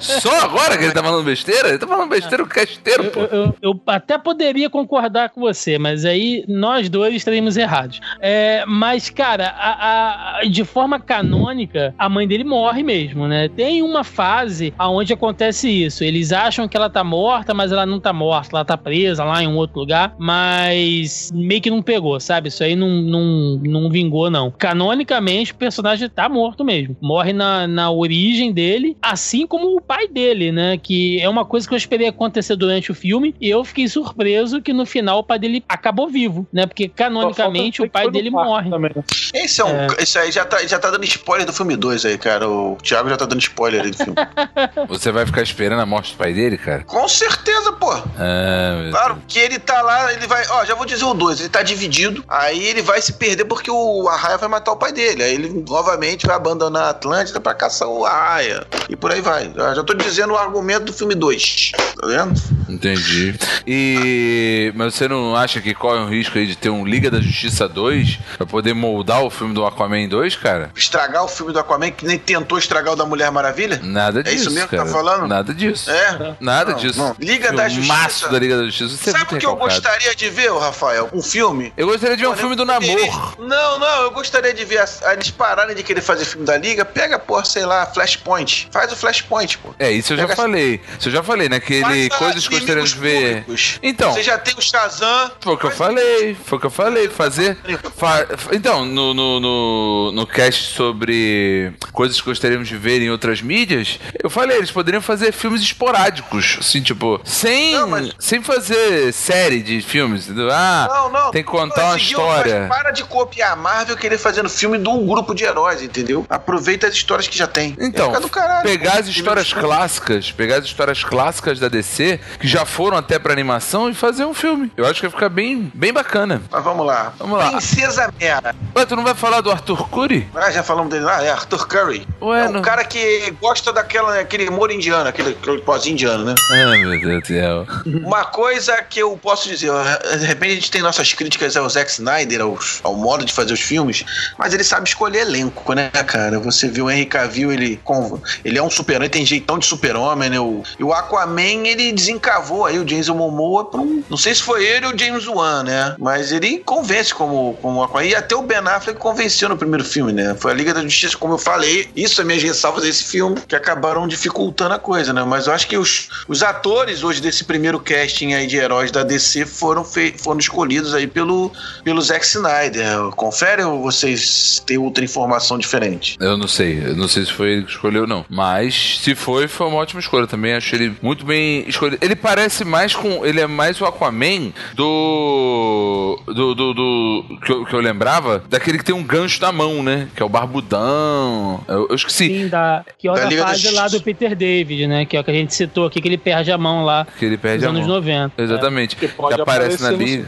Só agora que ele tá falando besteira? Ele tá falando besteira o cast inteiro, eu, pô. eu- eu até poderia concordar com você, mas aí nós dois estaríamos errados. É, mas, cara, a- a- de forma canônica, a mãe dele morre mesmo, né? Tem uma fase onde acontece isso. Eles acham que ela tá morta, mas ela não tá morta. Ela tá presa lá em um outro lugar, mas meio que não pegou, sabe? Isso aí não, não, não vingou, não. Canonicamente, o personagem tá morto mesmo. Morre na, na origem dele, assim como o pai dele, né? Que é uma coisa que eu esperei acontecer durante o filme e eu fiquei surpreso que no final o pai dele acabou vivo, né? Porque canonicamente o pai dele morre. Também, né? Esse é um. É. Esse aí já tá, já tá dando spoiler do filme 2 aí, cara. O Thiago já tá dando spoiler aí do filme. Você vai ficar esperando a morte do pai dele, cara? Com certeza, pô. Ah, Claro, que ele tá lá, ele vai. Ó, já vou dizer o 2, ele tá dividido. Aí ele vai se perder porque o Arraia vai matar o pai dele. Aí ele novamente vai abandonar a Atlântida pra caçar o Arraia. E por aí vai. Eu já tô dizendo o argumento do filme 2. Tá vendo? Entendi. E. Mas você não acha que corre um risco aí de ter um Liga da Justiça 2 pra poder moldar o filme do Aquaman 2, cara? Estragar o filme do Aquaman que nem tentou estragar o da Mulher Maravilha? Nada É disso. isso mesmo que cara. tá falando? Nada disso. É. Nada Não, disso. não. Liga da Filmaço Justiça. da Liga da Justiça. Você é Sabe o que eu gostaria de ver, Rafael? Um filme Eu gostaria de ver um filme do eu poderia- namoro. Não, não, eu gostaria de ver as- eles pararem de querer fazer filme da Liga. Pega, pô, sei lá, Flashpoint. Faz o Flashpoint, pô. É, isso eu já Pega- falei. Isso eu já falei, naquele Faz a Coisas que gostaríamos de ver. públicos. Então, Você já tem o Shazam. foi o que eu falei. Foi o que eu falei. Fazer. fa- Então, no, no, no, no cast sobre coisas que gostaríamos de ver em outras mídias, eu falei, eles poderiam fazer filmes esporádicos. Assim, tipo, sem, Não, mas- sem fazer série de filmes, entendeu? Ah, Não, não. tem que contar uma história. Para de copiar a Marvel querer fazer no filme de um grupo de heróis, entendeu? Aproveita as histórias que já tem. Então, caralho, pegar as histórias clássicas, pegar as histórias clássicas da DC, que já foram até pra animação, e fazer um filme. Eu acho que vai ficar bem, bem bacana. Mas vamos lá. Vamos lá. Princesa Mera. Ué, tu não vai falar do Arthur Curry? Ah, já falamos dele lá, é Arthur Curry. Ué, é um não- cara que gosta daquela, aquele humor indiano, aquele, aquele pozinho indiano, né? Ah, meu Deus do céu. Uma coisa que eu posso dizer, de repente a gente tem nossas críticas ao Zack Snyder, aos- ao, modo de fazer os filmes, mas ele sabe escolher elenco, né, cara? Você viu o Henry Cavill, ele, com, ele é um super-herói, tem jeitão de super-homem, né? O, e o Aquaman, ele desencavou aí o Jason Momoa pra um... Não sei se foi ele ou o James Wan, né? Mas ele convence como, como Aquaman. E até o Ben Affleck convenceu no primeiro filme, né? Foi a Liga da Justiça, como eu falei. Isso é minhas ressalvas desse filme, que acabaram dificultando a coisa, né? Mas eu acho que os, os atores hoje desse primeiro casting aí de heróis da DC foram, foram escolhidos aí pelo, pelo Zack Snyder. Confere ou vocês têm outra informação diferente? Eu não sei. Eu não sei se foi ele que escolheu, não. Mas se foi, foi uma ótima escolha também. Acho ele muito bem escolhido. Ele parece mais com. Ele é mais o Aquaman do. Do. do, do que, eu, que, eu, lembrava, daquele que tem um gancho na mão, né? Que é o Barbudão. Eu, eu esqueci. Sim, da. Que é da fase lá do Peter David, né? Que é o que a gente citou aqui, que ele perde a mão lá. Que ele perde nos anos mão. 90. Exatamente. É. Que, que aparece na liga.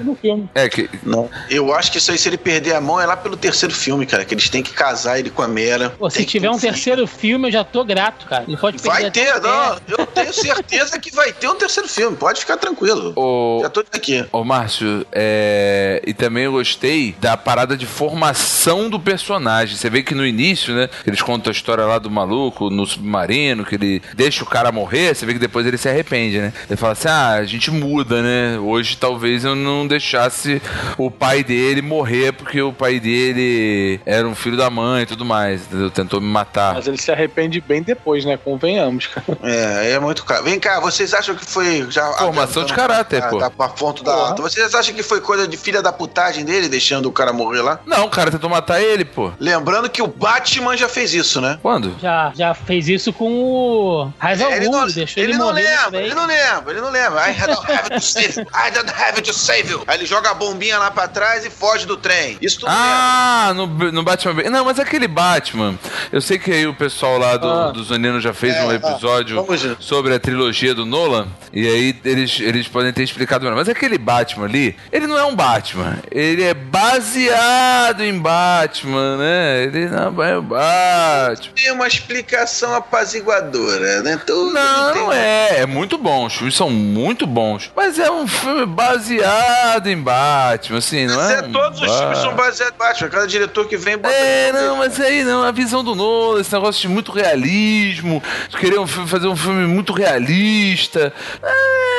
É que. Não. Eu acho que isso aí, se ele perder a mão, é lá pelo terceiro filme, cara. Que eles têm que casar ele com a Mera. Pô, se tiver um terceiro filme, eu já tô grato, cara. Ele pode Vai ter, não. Eu tenho certeza que vai ter um terceiro filme. Pode ficar tranquilo. O... Já tô aqui. Ô, Márcio, é... e também eu gostei da parada de formação do personagem. Você vê que no início, né? Eles contam a história lá do maluco no submarino, que ele deixa o cara morrer. Você vê que depois ele se arrepende, né? Ele fala assim: ah, a gente muda, né? Hoje talvez eu não deixasse o pai dele morrer porque o pai dele era um filho da mãe e tudo mais. Entendeu? Tentou me matar. Mas ele se arrepende bem depois, né? Convenhamos, cara. É, é muito caro. Vem cá, vocês acham que foi. Já Formação de caráter, a, pô. Da, da ponto da Vocês acham que foi coisa de filha da putagem dele, deixando o cara morrer lá? Não, o cara tentou matar ele, pô. Lembrando que o Batman já fez isso, né? Quando? Já, já fez isso com o Raiva é, ele não, deixou ele, ele não lembra, ele não lembra, ele não lembra. I don't have to save you. I don't have to save you. Aí ele joga a bombinha lá pra trás e foge do trem. Isso tudo Ah, no, no Batman. Não, mas aquele Batman. Eu sei que aí o pessoal lá do, ah. do Zonino já fez é, um episódio ah, sobre a trilogia do Nolan. E aí eles, eles podem ter explicado melhor. Mas aquele Batman ali, ele não é um Batman. Ele é baseado em Batman, né? Ele não o Batman. Tem uma explicação apaziguadora, né? Tudo não, não é. É muito bom. Os filmes são muito bons. Mas é um filme baseado em Batman, assim, não mas é? é todos os filmes são baseados em Batman. Cada diretor que vem bota É, não, mas aí não. A visão do Nolan, esse negócio de muito realismo. Queriam fazer um filme muito realista. É,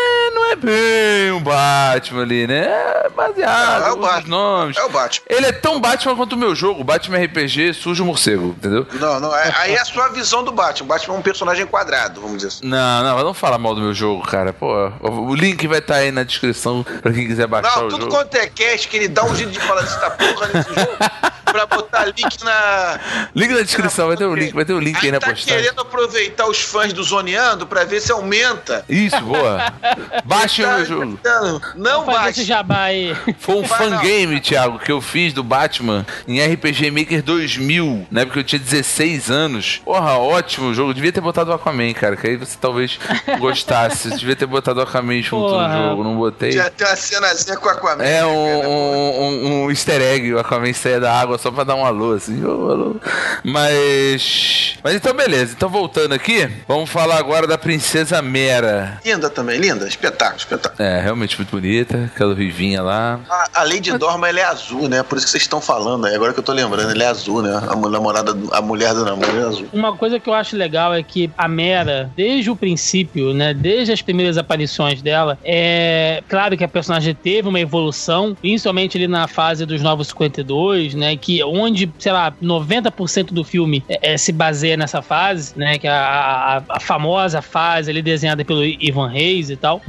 não é bem um Batman ali, né? É baseado não, é o Batman. nomes. É o Batman. Ele é tão Batman quanto o meu jogo. Batman RPG Sujo Morcego, entendeu? Não, não. É, aí é a sua visão do Batman. O Batman é um personagem quadrado, vamos dizer assim. Não, não, não fala mal do meu jogo, cara. Pô, o link vai estar tá aí na descrição pra quem quiser baixar não, o jogo. Não, tudo quanto é cast que ele dá um jeito de falar dessa porra nesse jogo pra botar link na. Link na descrição, vai ter o um link, vai ter o um link aí, aí na tá postagem. querendo aproveitar os fãs do Zoneando pra ver se aumenta. Isso, boa. Baixe tá, o jogo. Não baixe. esse jabá aí. Foi um fangame, Thiago, que eu fiz do Batman em RPG Maker 2000, né? Porque eu tinha 16 anos. Porra, ótimo jogo. Devia ter botado o Aquaman, cara, que aí você talvez gostasse. Devia ter botado o Aquaman junto Porra. no jogo, não botei. Já tem uma cenazinha com o Aquaman. É um, um, um, um easter egg, o Aquaman saia da água só pra dar um alô, assim. Oh, alô. Mas. Mas então, beleza. Então, voltando aqui, vamos falar agora da Princesa Mera. Linda também, linda. Espetáculo, espetáculo. É, realmente muito bonita. Aquela vivinha lá. A, a Lady Mas... Dorma, ela é azul, né? Por isso que vocês estão falando. Agora que eu tô lembrando, ela é azul, né? A namorada, a mulher do namoro é azul. Uma coisa que eu acho legal é que a Mera, desde o princípio, né? Desde as primeiras aparições dela, é claro que a personagem teve uma evolução, principalmente ali na fase dos Novos 52, né? Que onde, sei lá, 90% do filme é, é, se baseia nessa fase, né? Que é a, a, a famosa fase ali desenhada pelo Ivan Reis e tal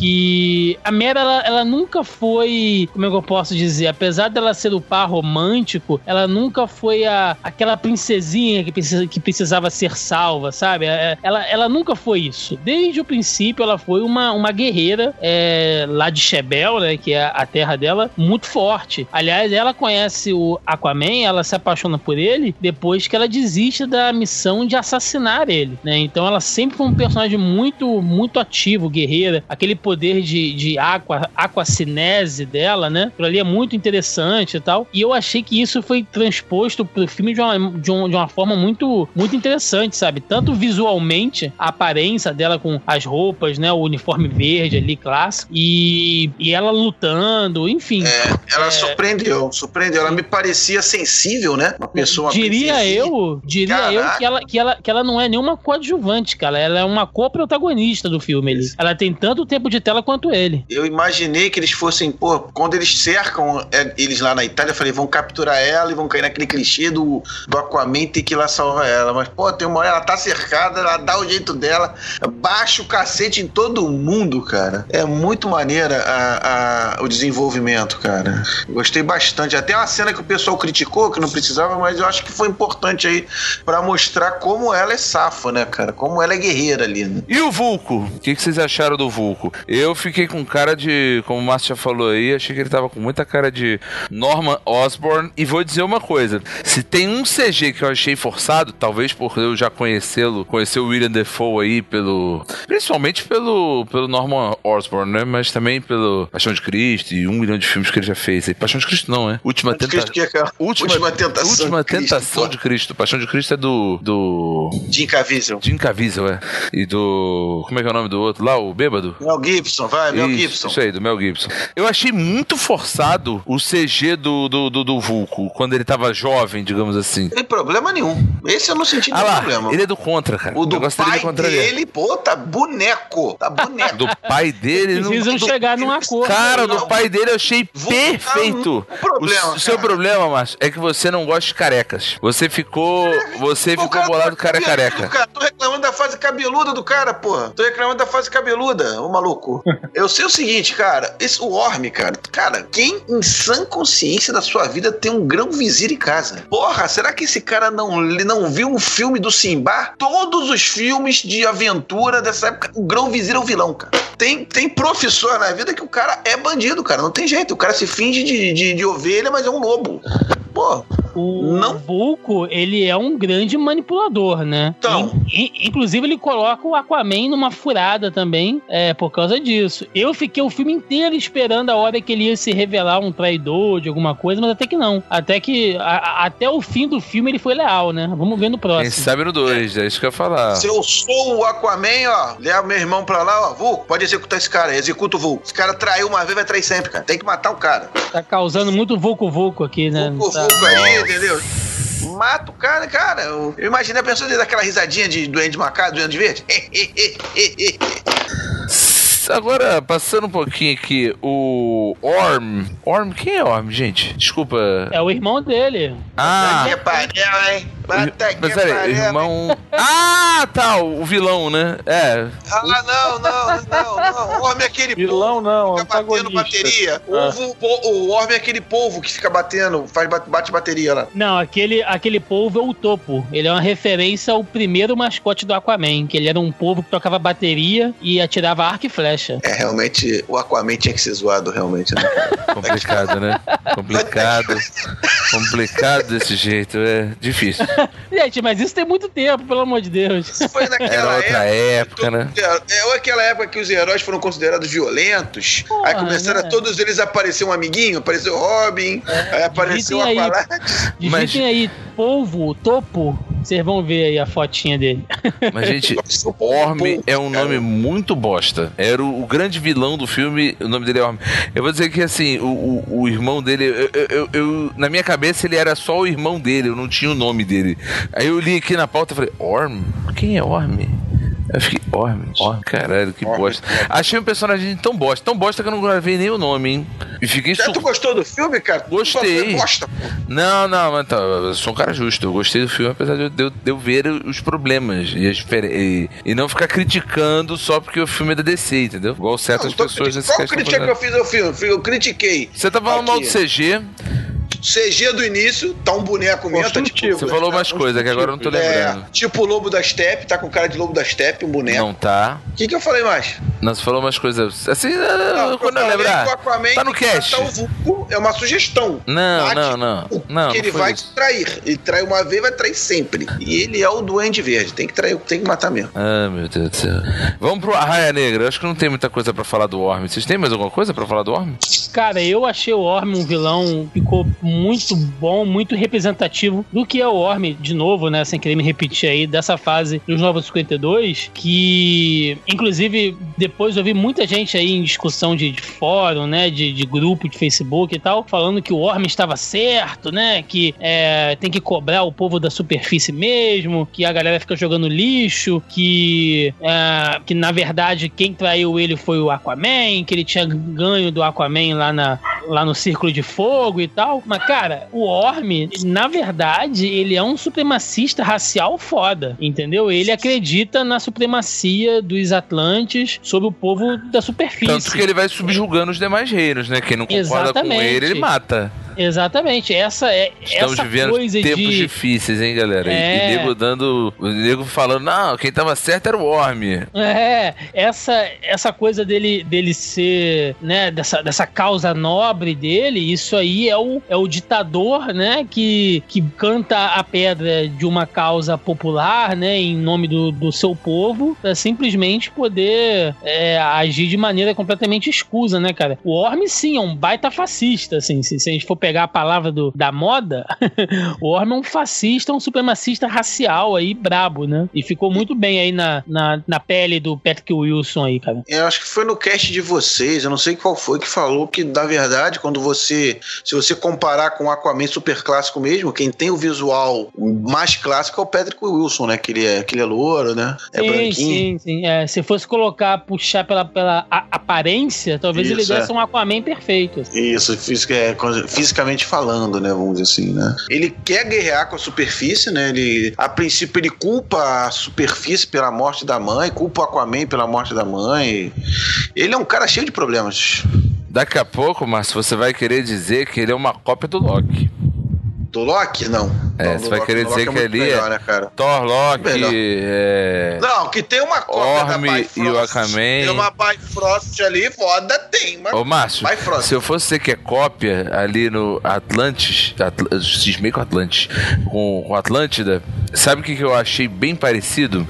que a Mera, ela, ela, nunca foi, como é eu posso dizer, apesar dela ser o par romântico, ela nunca foi a, aquela princesinha que, precisa, que precisava ser salva, sabe? É, ela, ela nunca foi isso. Desde o princípio, ela foi uma, uma guerreira é, lá de Shebel, né, que é a terra dela, muito forte. Aliás, ela conhece o Aquaman, ela se apaixona por ele depois que ela desiste da missão de assassinar ele, né? Então ela sempre foi um personagem muito, muito ativo, guerreira, aquele poder de, de aqua, aquacinese dela, né? Aquilo ali é muito interessante e tal. E eu achei que isso foi transposto pro filme de uma, de, um, de uma forma muito, muito interessante, sabe? Tanto visualmente, a aparência dela com as roupas, né? O uniforme verde ali, clássico. E, e ela lutando, enfim. É, ela É. surpreendeu, surpreendeu. Ela me parecia sensível, né? Uma pessoa diria eu, diria Caraca. eu que ela, que, ela, que ela não é nenhuma coadjuvante, cara. Ela é uma co-protagonista do filme ali. Ela tem tanto tempo de tela quanto ele. Eu imaginei que eles fossem, pô, quando eles cercam é, eles lá na Itália, eu falei, vão capturar ela e vão cair naquele clichê do, do Aquaman ter que ir lá salvar ela. Mas, pô, tem uma hora, ela tá cercada, ela dá o jeito dela, baixa o cacete em todo mundo, cara. É muito maneira a, a- o desenvolvimento, cara. Gostei bastante. Até uma cena que o pessoal criticou, que não precisava, mas eu acho que foi importante aí pra mostrar como ela é safa, né, cara? Como ela é guerreira ali, né? E o Vulco? O que, que vocês acharam do Vulco? Eu fiquei com cara de, como o Márcio já falou aí, achei que ele tava com muita cara de Norman Osborn. E vou dizer uma coisa: se tem um CG que eu achei forçado, talvez por eu já conhecê-lo, conhecer o William Defoe aí pelo. Principalmente pelo, pelo Norman Osborn, né? Mas também pelo Paixão de Cristo e um milhão de filmes que ele já fez. aí. Paixão de Cristo não, é? Última Tentação. Cristo que é aquela- Última, Última Tentação Última de Cristo, Tentação pô. de Cristo. Paixão de Cristo é do. do. Jim Caviezel. Jim Caviezel, é. E do. Como é que é o nome do outro? Lá, o bêbado? Mel Gibson, vai, Mel isso, Gibson. Isso aí, do Mel Gibson. Eu achei muito forçado o CG do, do, do, do Vulco, quando ele tava jovem, digamos assim. Não tem problema nenhum. Esse eu não senti Ah nenhum lá, problema. ele é do contra, cara. O do negócio dele é pai contra ele. dele, pô, tá boneco. Tá boneco. Do pai dele. não- Precisam do- chegar num acordo. Cara, Não. do pai dele eu achei Vulco perfeito. tá um problema, o, o seu problema, Márcio, é que você não gosta de carecas. Você ficou. Você Pô, o ficou cara bolado tá cara careca. Cara. Tô reclamando da fase cabeluda do cara, porra. Tô reclamando da fase cabeluda, ô maluco. Eu sei o seguinte, cara. Esse, o Orme, cara. Cara, quem em sã consciência da sua vida tem um grão vizir em casa? Porra, será que esse cara não, não viu um filme do Simba? Todos os filmes de aventura dessa época, o grão vizir é o vilão, cara. Tem, tem professor na vida que o cara é bandido, cara. Não tem jeito. O cara se finge de, de, de ovelha, mas é um lobo. Pô, O Não. Vulco, ele é um grande manipulador, né? Então. In- in- inclusive, ele coloca o Aquaman numa furada também, é, por causa disso. Eu fiquei o filme inteiro esperando a hora que ele ia se revelar um traidor de alguma coisa, mas até que não. Até que, a- a- até o fim do filme, ele foi leal, né? Vamos ver no Quem próximo. sabe no 2, é isso que eu ia falar. Se eu sou o Aquaman, ó, leva meu irmão pra lá, ó, Vulco, pode executar esse cara, executa o Vulco. Esse cara traiu uma vez, vai trair sempre, cara. Tem que matar o cara. Tá causando muito Vulco-Vulco aqui, né? Vulco, Tá. Aí, entendeu? Mata o cara, cara. Eu, eu imaginei a pessoa dando aquela risadinha de doente macado, doente verde. Agora, passando um pouquinho aqui, o Orm. Orm, quem é Orm, gente? Desculpa. É o irmão dele. Ah, que pariu, hein? Bata mas peraí, irmão. Ah, tá, o vilão, né? É. Ah, não, não, não, não. O Orm é aquele Vilão não, que fica batendo bateria. Ah. O, o Orm é aquele polvo que fica batendo, faz bate, bate bateria lá. Não, aquele, aquele polvo é o topo. Ele é uma referência ao primeiro mascote do Aquaman, que ele era um polvo que tocava bateria e atirava arco e flecha. É, realmente, o Aquaman tinha que ser zoado, realmente, né? Complicado, né? Complicado. Complicado desse jeito, é difícil. Gente, mas isso tem muito tempo, pelo amor de Deus. Isso foi Era naquela outra época, né? É, ou aquela época que os heróis foram considerados violentos. Porra, aí começaram né? a todos eles aparecer um amiguinho, apareceu o Robin, aí apareceu digitem aí. Aqualad. Digitem aí, polvo, topo, vocês vão ver aí a fotinha dele. Mas, gente, Orm é um nome muito bosta. Era o, o grande vilão do filme, o nome dele é Orm. Eu vou dizer que, assim, o, o, o irmão dele, eu, eu- eu- na minha cabeça ele era só o irmão dele, eu não tinha o nome dele. Aí eu li aqui na pauta e falei, Orm? Quem é Orm? Eu fiquei, Orm, Orm, caralho, que bosta. Achei um personagem tão bosta, tão bosta que eu não gravei nem o nome, hein? E fiquei Já tu gostou do filme, cara? Gostei. Gosta, pô. Não, não, mas tá, eu sou um cara justo. Eu gostei do filme, apesar de eu, de eu- de eu ver os problemas e, e, e não ficar criticando só porque o filme é da DC, entendeu? Igual certas Não, pessoas nesse Qual crítica que eu fiz ao filme? Eu critiquei. Você tá falando mal do Aqui. CG, CG do início, tá um boneco mesmo, tá tipo. Você falou mais coisa que agora eu não tô É, lembrando. tipo o lobo da steppe, tá com cara de lobo da steppe, um boneco. Não tá. O que, que eu falei mais? Não, você falou umas coisas. Assim, Não, quando eu lembrar. Aquaman Tá no que cast. o vulco, é uma sugestão. Não, Mate não, não. o Não, que não ele vai isso. te trair. Ele trai uma vez, vai trair sempre. E ele é o Duende Verde. Tem que trair, tem que matar mesmo. Ah, meu Deus do céu. Vamos pro Arraia Negra. Acho que não tem muita coisa pra falar do Orm. Vocês têm mais alguma coisa pra falar do Orm? Cara, eu achei o Orm um vilão, ficou muito bom, muito representativo do que é o Orm, de novo, né, sem querer me repetir aí, dessa fase dos Novos 52, que, inclusive, depois eu vi muita gente aí em discussão de, de fórum, né, de, de grupo de Facebook e tal, falando que o Orm estava certo, né, que é, tem que cobrar o povo da superfície mesmo, que a galera fica jogando lixo, que, é, que na verdade quem traiu ele foi o Aquaman, que ele tinha ganho do Aquaman lá, na, lá no Círculo de Fogo e tal. Mas, cara, o Orm, na verdade, ele é um supremacista racial foda, entendeu? Ele acredita na supremacia dos Atlantes sobre o povo da superfície. Tanto que ele vai subjugando os demais reinos, né? Quem não concorda com Exatamente. ele, ele mata. Exatamente, essa é Estamos essa vivendo coisa tempos de difíceis, hein, galera? E- É. E nego dando. O nego falando, não, quem tava certo era o Orm. É, essa, essa coisa dele, dele ser, né, dessa, dessa causa nobre dele, isso aí é o, é o ditador, né, que, que canta a pedra de uma causa popular, né, em nome do, do seu povo, pra simplesmente poder é, agir de maneira completamente escusa, né, cara? O Orm, sim, é um baita fascista, assim, se, se a gente for pegar a palavra do, da moda, o Orm é um fascista, um supremacista racial aí, brabo, né? E ficou muito bem aí na, na, na pele do Patrick Wilson aí, cara. Eu acho que foi no cast de vocês, eu não sei qual foi, que falou que, na verdade, quando você. Se você comparar com o Aquaman super clássico mesmo, quem tem o visual mais clássico é o Patrick Wilson, né? Que ele é, que ele é louro, né? É sim, branquinho. sim, sim. É, se fosse colocar, puxar pela, pela aparência, talvez ele Isso, desse é. um Aquaman perfeito. Isso, fisica- é, fisicamente falando, né? Vamos dizer assim, né? Ele quer guerrear com a superfície, né? Ele, a princípio, ele culpa a superfície pela morte da mãe, culpa o Aquaman pela morte da mãe. Ele é um cara cheio de problemas. Daqui a pouco, Márcio, você vai querer dizer que ele é uma cópia do Loki. Do Loki, não. É, você vai Loki- querer dizer que muito ali é- melhor, né? Thor, Loki, é... Não, que tem uma cópia da Bifrost. e o Aquaman. Tem uma Bifrost ali, foda, tem, mas... Ô, Márcio, Bifrost. se eu fosse você que é cópia ali no Atlantis, Atl cismei com Atlantis, com, com Atlântida, sabe o que, que eu achei bem parecido?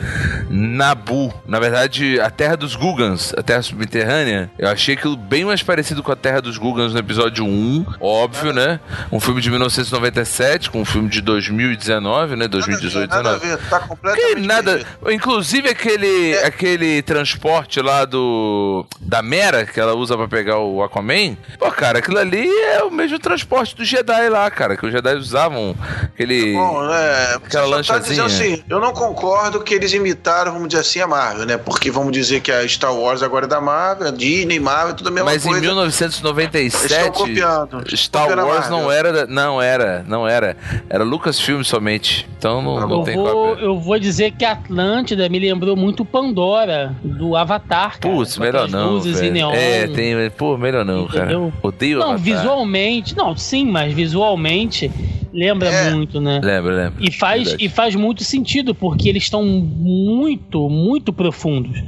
Nabu. Na verdade, a Terra dos Gugans, a Terra Subterrânea, eu achei aquilo bem mais parecido com a Terra dos Gugans no episódio 1, óbvio, né? Um filme de 1997, com um filme de 2019, né? 2018, Nada a 2019. ver, tá Que completamente nada. perdido. Inclusive aquele, É. aquele transporte lá do. Da Mera, que ela usa pra pegar o Aquaman. Pô, cara, aquilo ali é o mesmo transporte do Jedi lá, cara. Que os Jedi usavam. Aquele. Bom, é, Aquela tá lanchazinha. dizendo assim, eu não concordo que eles imitaram, vamos dizer assim, a Marvel, né? Porque vamos dizer que a Star Wars agora é da Marvel, a Disney, Marvel, tudo a mesma Mas em coisa. Eles 1997. estão copiando. Star a Wars não era. Não era, não era. Era Lucasfilm somente. Então não, não Eu tem vou, cópia. eu vou dizer que a Atlântida me lembrou muito Pandora, do Avatar. cara, Putz, melhor não. luzes e velho. neon. É, tem. Pô, melhor não, cara. Entendeu? Odeio Não, Avatar. visualmente, não, sim, mas visualmente lembra É. muito, né? Lembra, lembra. E faz, Verdade. e faz muito sentido, porque eles estão muito, muito profundos.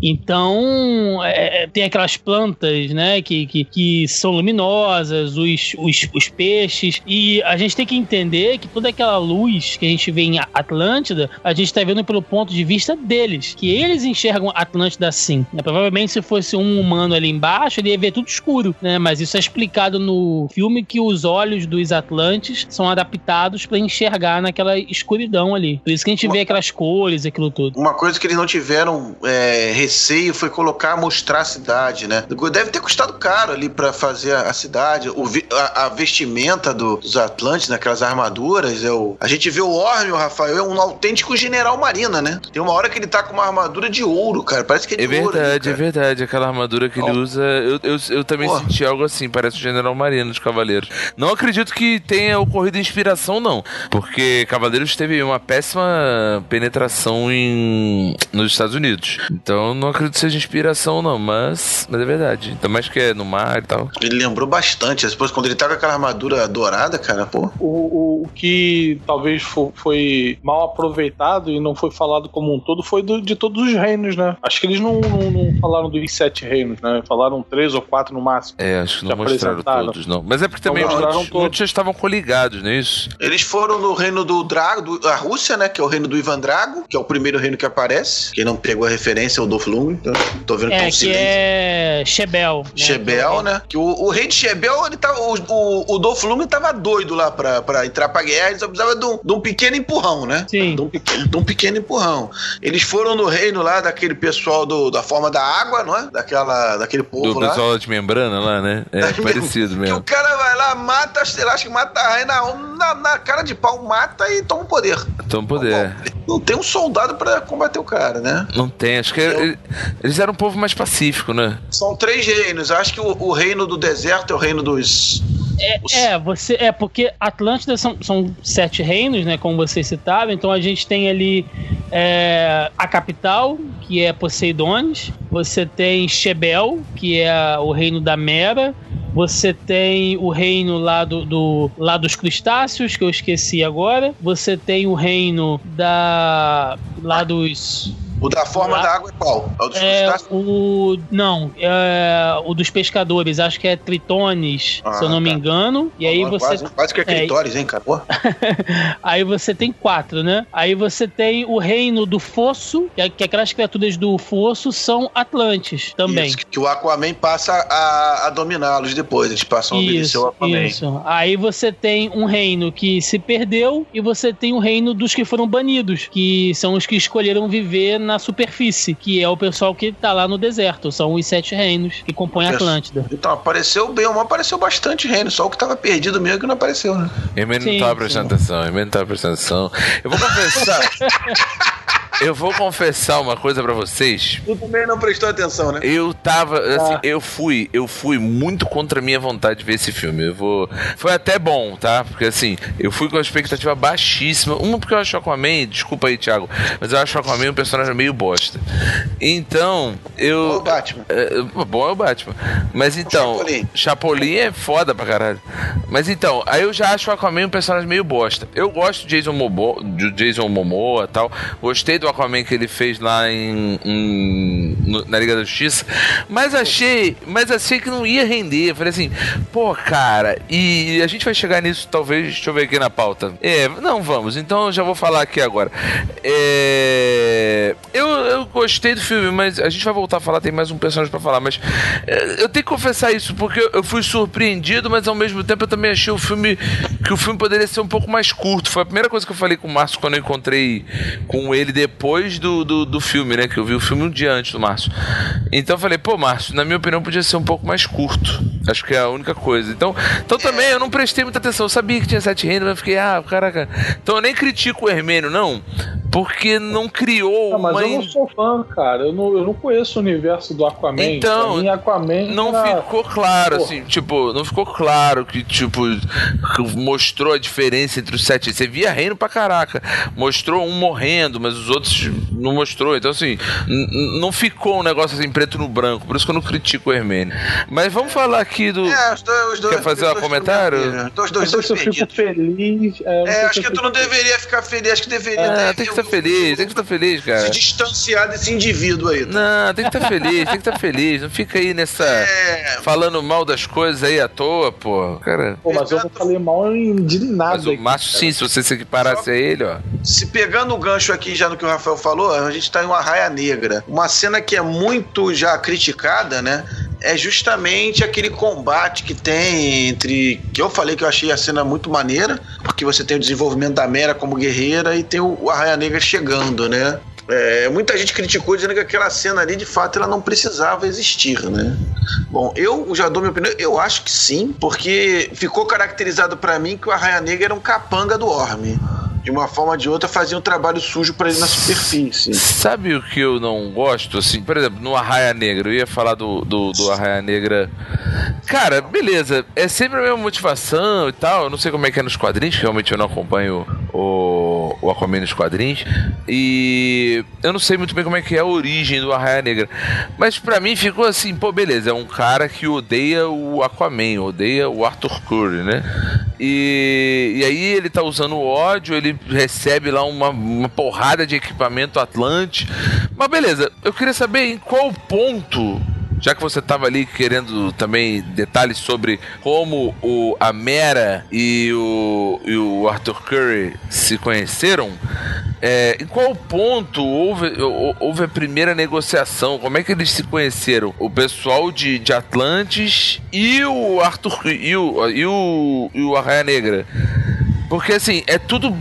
Então, é, é, tem aquelas plantas, né, que, que, que são luminosas, os, os, os peixes, e a gente tem que entender que toda aquela luz que a gente vê em Atlântida, a gente tá vendo pelo ponto de vista deles, que eles enxergam Atlântida assim. né? Provavelmente se fosse um humano ali embaixo, ele ia ver tudo escuro, né, mas isso é explicado no filme que os olhos dos Atlantes são adaptados para enxergar naquela escuridão ali. Por isso que a gente vê aquelas cores, aquilo tudo. Uma coisa que eles não tiveram é, receio foi colocar, mostrar a cidade, né? Deve ter custado caro ali pra fazer a, a cidade, o a, a vestimenta do- dos Atlantes, naquelas armaduras. É o, a gente vê o Orme, o Rafael, é um autêntico general marina, né? Tem uma hora que ele tá com uma armadura de ouro, cara. Parece que é de É ouro. ali, verdade, é verdade. Aquela armadura que ele Ó. usa. Eu, eu, eu também senti algo assim, parece o General Marino dos Cavaleiros. Não acredito que tenha ocorrido inspiração, não. Porque Cavaleiros teve uma péssima penetração em, nos Estados Unidos. Então não acredito que seja inspiração, não, mas, mas é verdade. Ainda mais que é no mar e tal. Ele lembrou bastante. Depois, quando ele tá com aquela armadura dourada, cara, pô. O, o, o que talvez fo- foi mal aproveitado e não foi falado como um todo foi do- de todos os reinos, né? Acho que eles não, não, não falaram dos sete reinos, né? Falaram três ou quatro no máximo. É, acho que não mostraram apresentaram. todos, não. Mas é porque também Não mostraram muitos, todos. muitos já estavam coligados, não é isso? Eles foram no reino do Drago, do- a Rússia, né? Que é o reino do Ivan Drago, que é o primeiro reino que aparece. Quem não pegou a referência é o Dolph Lundgren. Então, tô vendo É, um que silêncio. é Shebel. né? Shebel, né? Que o, o rei de Shebel, ele tá, o, o, o Dolph Lundgren tava doido lá pra, pra entrar pra guerra, ele só precisava de um, de um pequeno empurrão, né? Sim. De um, pequeno, de um pequeno empurrão. Eles foram no reino lá daquele pessoal do, da forma da água, não é? Daquela, daquele povo Do lá. pessoal de membrana lá, né? É, parecido Que o mesmo. cara vai lá, mata, sei lá, acho que mata a rainha na, na, cara de pau, mata e toma o poder. Então poder. Não tem um soldado pra combater o cara, né? Não tem, acho que ele- eles eram um povo mais pacífico, né? São três reinos. Acho que o, o reino do deserto é o reino dos. os- É, é, você, é porque Atlântida são, são sete reinos, né? Como vocês citaram. Então a gente tem ali é, a capital, que é Poseidones. Você tem Shebel, que é o reino da Mera. Você tem o reino lá, do, do- lá dos crustáceos, que eu esqueci agora. Você tem o reino da. lá dos. O da forma Lá- da água é qual? É o dos É, o. Não, é o dos pescadores, acho que é Tritones, Ah, se eu não me tá. engano. E aí você. Quase, quase que é clitóris, hein, cara? Aí você tem quatro, né? Aí você tem o reino do fosso, que, é- que aquelas criaturas do fosso são Atlantes também. Isso, que o Aquaman passa a, a dominá-los depois. Eles passam a obedecer o Aquaman. isso. Aí você tem um reino que se perdeu e você tem o reino dos que foram banidos, que são os que escolheram viver na superfície, que é o pessoal que tá lá no deserto. São os sete reinos que compõem a. Atlântida. Então, apareceu bem, mas apareceu bastante reino. Só o que tava perdido mesmo que não apareceu, né? Hermano não tava prestando atenção, Hermano não tava prestando atenção. Eu vou confessar. eu vou confessar uma coisa pra vocês. Tu também não prestou atenção, né? Eu tava, assim, Ah. eu fui, eu fui muito contra a minha vontade de ver esse filme. Eu vou. Foi até bom, tá? Porque assim, eu fui com a expectativa baixíssima. Uma, porque eu acho o Aquaman, desculpa aí, Thiago, mas eu acho o Aquaman um personagem meio bosta. Então, eu. Ô, Batman. É, é, bom é o Batman. Mas então, Chapolin. Chapolin é foda pra caralho. Mas então, aí eu já acho o Aquaman um personagem meio bosta. Eu gosto do Jason Momoa, do Jason Momoa e tal. Gostei do Aquaman que ele fez lá em, em- na Liga da Justiça. Mas achei, mas achei que não ia render. Falei assim, pô, cara, e a gente vai chegar nisso talvez, deixa eu ver aqui na pauta. É, não vamos. Então já vou falar aqui agora. É, eu, eu gostei do filme, mas a gente vai voltar a falar, tem mais um personagem pra falar, mas é, eu tenho que confessar isso, porque eu fui surpreendido, mas ao mesmo tempo eu também achei o filme que o filme poderia ser um pouco mais curto. Foi a primeira coisa que eu falei com o Márcio quando eu encontrei com ele depois do, do, do filme, né? Que eu vi o filme um dia antes do Márcio. Então eu falei, pô, Márcio, na minha opinião podia ser um pouco mais curto. Acho que é a única coisa. Então, então também eu não prestei muita atenção. Eu sabia que tinha sete reinos, mas eu fiquei, ah, caraca. Então eu nem critico o Hermênio, não, porque não criou Ah, mas uma. eu não sou fã, cara. Eu não, eu não conheço o universo do Aquaman. Então, mim, Aquaman Não era- ficou claro, Porra. assim, tipo, não ficou claro que, tipo, mostrou a diferença entre os sete. Você via reino pra caraca. Mostrou um morrendo, mas os outros não mostrou. Então, assim, não ficou um negócio assim preto no branco. Por isso que eu não critico o Hermênio. Mas vamos falar aqui do. É, os dois, os dois, Quer fazer os um comentário? né? Os Não dois, sei dois se eu fico feliz. É, É, acho que tu não deveria ficar feliz, acho que deveria Ah, ter- tem que estar feliz, tem que estar feliz, cara. se distanciar desse indivíduo aí. tá? Não, tem que estar feliz, tem que estar feliz. Não fica aí nessa. É, Falando mal das coisas aí à toa, pô. Cara. Pô, mas eu não falei mal de nada. Mas o Márcio, sim, se você se equiparasse a ele, ó. se pegando o gancho aqui já no que o Rafael falou, a gente tá em uma raia negra. Uma cena que é muito já criticada, né? É justamente aquele combate que tem entre. Que eu falei que eu achei a cena muito maneira, porque você tem o desenvolvimento da Mera como guerreira e tem o, Arraia Negra chegando, né? É, muita gente criticou dizendo que aquela cena ali, de fato, ela não precisava existir, né? Bom, eu já dou minha opinião, eu acho que sim, porque ficou caracterizado pra mim que o Arraia Negra era um capanga do Orme. De uma forma ou de outra, fazia um trabalho sujo pra ele na superfície. Sabe o que eu não gosto? Assim, por exemplo, no Arraia Negra, eu ia falar do, do, do Arraia Negra. Cara, beleza, é sempre a mesma motivação e tal. Eu não sei como é que é nos quadrinhos, realmente eu não acompanho o, o Aquaman nos quadrinhos. E eu não sei muito bem como é que é a origem do Arraia Negra. Mas para mim ficou assim, pô, beleza, é um cara que odeia o Aquaman, odeia o Arthur Curry, né? E, e aí ele tá usando o ódio, ele recebe lá uma, uma porrada de equipamento Atlante. Mas beleza, eu queria saber em qual ponto já que você estava ali querendo também detalhes sobre como o, a Mera e o, e o Arthur Curry se conheceram, é, em qual ponto houve, houve a primeira negociação? Como é que eles se conheceram? O pessoal de, de Atlantis e o Arthur e o, e o, e o Arraia Negra. Porque assim, é tudo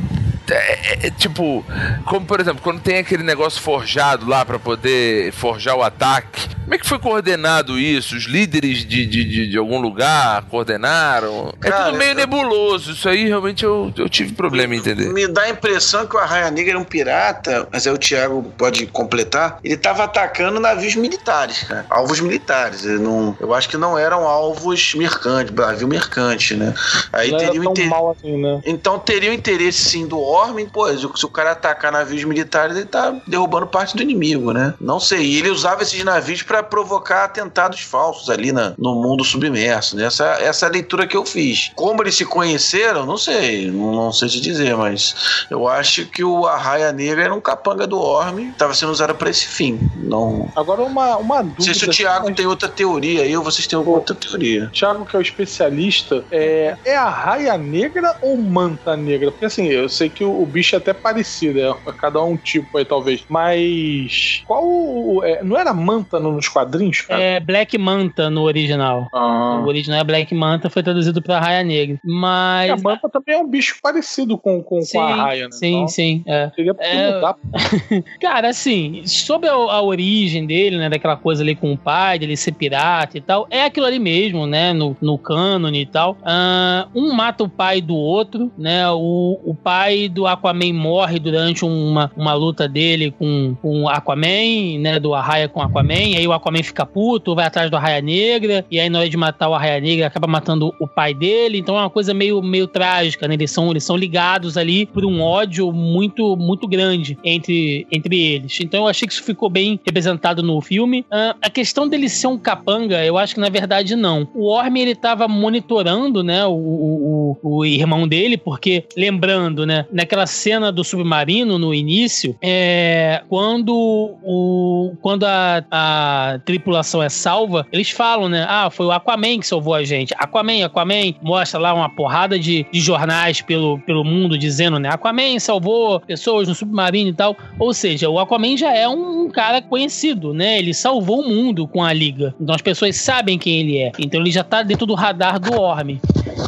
é, é, é, tipo, como por exemplo, quando tem aquele negócio forjado lá para poder forjar o ataque, como é que foi coordenado isso? Os líderes de, de, de, de algum lugar coordenaram? Cara, é tudo meio nebuloso. Isso aí realmente eu, eu tive problema em entender. Me dá a impressão que o Arraia Negra era um pirata, mas aí o Thiago pode completar. Ele tava atacando navios militares, cara. Alvos militares. Eu, não, eu acho que não eram alvos mercantes, navio mercante, né? Aí não teria inter... assim, né? Então teria o interesse sim do Orme, pô, se o cara atacar navios militares, ele tá derrubando parte do inimigo, né? Não sei. E ele usava esses navios para provocar atentados falsos ali na, no mundo submerso. Né? Essa, essa é a leitura que eu fiz. Como eles se conheceram, não sei. Não, não sei te dizer, mas eu acho que o Arraia Negra era um capanga do Orme, estava sendo usado para esse fim. Não... Agora, uma, uma dúvida. Não sei se o Thiago tem outra teoria aí ou vocês têm alguma outra teoria. Thiago, que é o especialista, é, é a raia negra ou manta negra? Porque assim, eu sei que o, o bicho é até parecido, é cada um tipo aí, talvez. Mas qual. É, não era manta nos quadrinhos, cara? É Black Manta no original. Ah. O original é Black Manta, foi traduzido pra Raia Negra. Mas. A Manta também é um bicho parecido com, com, sim, com a Raia, né? Sim, então, sim. É. Seria é... Cara, assim, sobre a, a, origem dele, né? Daquela coisa ali com o pai, dele ser pirata e tal, é aquilo ali mesmo, né? No, no cânone e tal. Uh, um mata o pai do outro, né? O, o pai do Aquaman morre durante uma, uma luta dele com, com o Aquaman, né? Do Arraia com o Aquaman. aí o Aquaman fica puto, vai atrás do Arraia Negra. E aí, na hora de matar o Arraia Negra, acaba matando o pai dele. Então é uma coisa meio, meio trágica, né? Eles são, eles são ligados ali por um ódio muito, muito grande entre, entre eles. Então eu achei que isso ficou bem representado no filme. Uh, a questão dele ser um capanga, eu acho que na verdade não. O Orm, ele tava monitorando, né? O, o, o irmão dele, porque, lembrando, né? Naquela cena do submarino no início, é, quando o, quando a, a tripulação é salva, eles falam, né? Ah, foi o Aquaman que salvou a gente. Aquaman, Aquaman, mostra lá uma porrada de, de jornais pelo, pelo mundo dizendo, né? Aquaman salvou pessoas no submarino e tal. Ou seja, o Aquaman já é um cara conhecido, né? Ele salvou o mundo com a liga. Então as pessoas sabem quem ele é. Então ele já tá dentro do radar do Orme.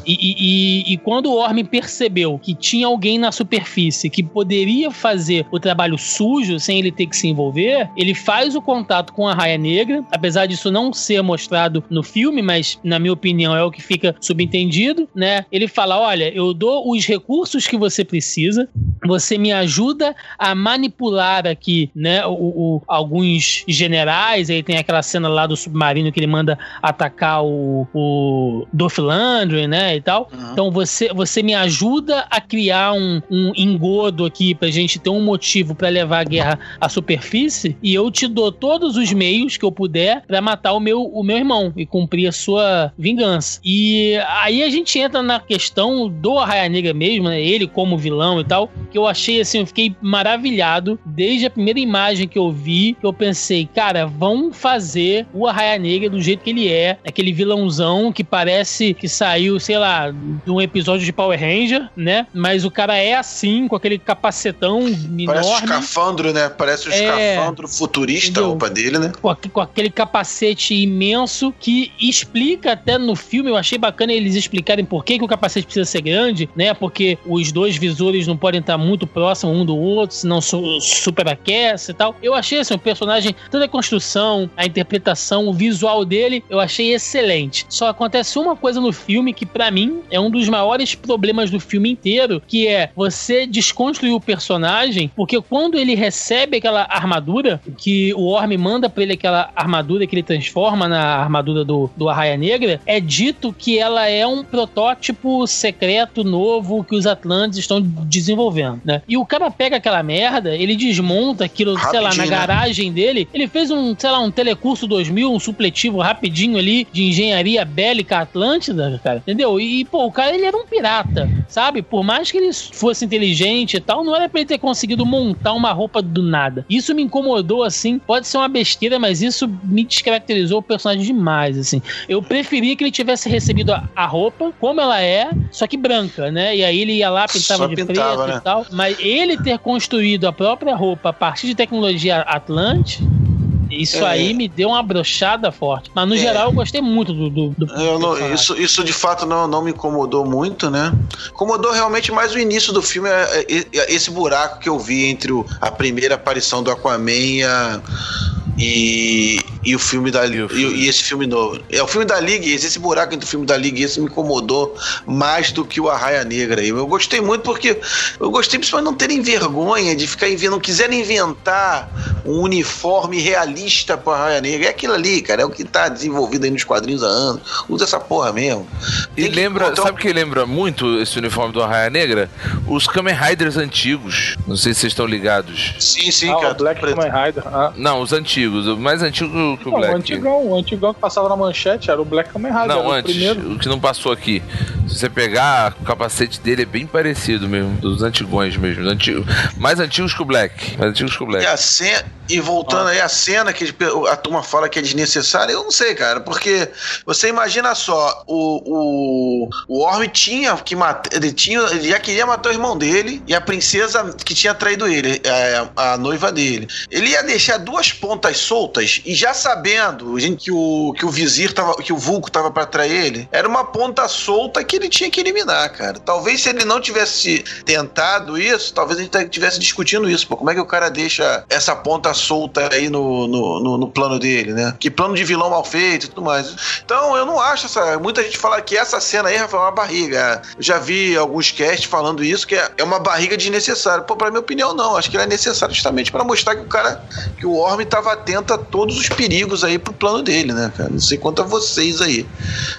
E, e, e, quando o Orme percebeu que tinha alguém na superfície que poderia fazer o trabalho sujo sem ele ter que se envolver, ele faz o contato com a Raia Negra, apesar disso não ser mostrado no filme, mas na minha opinião é o que fica subentendido, né? Ele fala: olha, eu dou os recursos que você precisa, você me ajuda a manipular aqui, né? O, o, alguns generais, aí tem aquela cena lá do submarino que ele manda atacar o, o Dolph Landry, né? E tal. Uhum. Então você, você me ajuda a criar um, um engodo aqui pra gente ter um motivo para levar a guerra à superfície e eu te dou todos os meios que eu puder para matar o meu, o meu irmão e cumprir a sua vingança. E aí a gente entra na questão do Arraia Negra mesmo, né? Ele como vilão e tal, que eu achei assim, eu fiquei maravilhado desde a primeira imagem que eu vi, que eu pensei, cara, vão fazer o Arraia Negra do jeito que ele é, aquele vilãozão que parece que saiu, sei lá, um episódio de Power Ranger, né? Mas o cara é assim, com aquele capacetão enorme. Parece um escafandro, né? Parece um é... escafandro futurista, a roupa dele, né? Com com aquele capacete imenso que explica até no filme, eu achei bacana eles explicarem por que, que o capacete precisa ser grande, né? Porque os dois visores não podem estar muito próximo um do outro, senão su superaquece e tal. Eu achei assim, o personagem, toda a construção, a interpretação, o visual dele, eu achei excelente. Só acontece uma coisa no filme que para mim é um dos maiores problemas do filme inteiro, que é você desconstruir o personagem, porque quando ele recebe aquela armadura, que o Orm manda pra ele aquela armadura que ele transforma na armadura do, do Arraia Negra, é dito que ela é um protótipo secreto novo que os Atlantes estão desenvolvendo, né? E o cara pega aquela merda, ele desmonta aquilo, rapidinho, sei lá, na né? garagem dele, ele fez um, sei lá, um telecurso 2000, um supletivo rapidinho ali de engenharia bélica atlântida, cara, entendeu? E, pô, o cara, ele era um pirata, sabe? Por mais que ele fosse inteligente e tal, não era pra ele ter conseguido montar uma roupa do nada. Isso me incomodou, assim, pode ser uma besteira, mas isso me descaracterizou o personagem demais, assim. Eu preferia que ele tivesse recebido a, a roupa como ela é, só que branca, né? E aí ele ia lá, pintava só de pintava, preto né? e tal. Mas ele ter construído a própria roupa a partir de tecnologia Atlante isso é. aí me deu uma brochada forte. Mas no é. geral eu gostei muito do. do, do não, isso, isso de fato não, não me incomodou muito, né? Incomodou realmente mais o início do filme, é, é, é, esse buraco que eu vi entre a primeira aparição do Aquaman e a e, e o filme da e, e, esse filme novo. É o filme da Liga, esse buraco entre o filme da Liga e esse me incomodou mais do que o Arraia Negra. Eu gostei muito porque eu gostei principalmente de não terem vergonha de ficar inventando, não quiserem inventar um uniforme realista para Arraia Negra. É aquilo ali, cara, é o que tá desenvolvido aí nos quadrinhos há anos. Usa essa porra mesmo. Tem e lembra, encontrar... sabe o que lembra muito esse uniforme do Arraia Negra? Os Kamen Riders antigos. Não sei se vocês estão ligados. Sim, sim, ah, cara. O Black Kamen Rider. Ah. Não, os antigos antigos, o mais antigo que o não, Black. O antigão, o antigão que passava na manchete era o Black Kamen Rider. Não, antes, o, primeiro. o que não passou aqui. Se você pegar, o capacete dele é bem parecido mesmo, dos antigões mesmo. Antigo, mais antigos que o Black. Mais antigos que o Black. E, a cena, e voltando ah. aí, a cena que a turma fala que é desnecessária, eu não sei, cara, porque você imagina só, o, o, o Orm tinha que matar, ele, tinha, ele já queria matar o irmão dele e a princesa que tinha traído ele, a, a noiva dele. Ele ia deixar duas pontas soltas e já sabendo que o, que o vizir tava, que o Vulco tava para trair ele, era uma ponta solta que ele tinha que eliminar, cara. Talvez se ele não tivesse tentado isso, talvez a gente estivesse discutindo isso, pô, como é que o cara deixa essa ponta solta aí no, no, no, no plano dele, né? Que plano de vilão mal feito e tudo mais. Então, eu não acho essa. Muita gente fala que essa cena aí, Rafael, é uma barriga. Eu já vi alguns casts falando isso, que é, é uma barriga desnecessária. Pô, pra minha opinião, não. Acho que ela é necessária justamente para mostrar que o cara, que o Orm tava atento a todos os perigos aí pro plano dele, né, cara? Não sei quanto a vocês aí.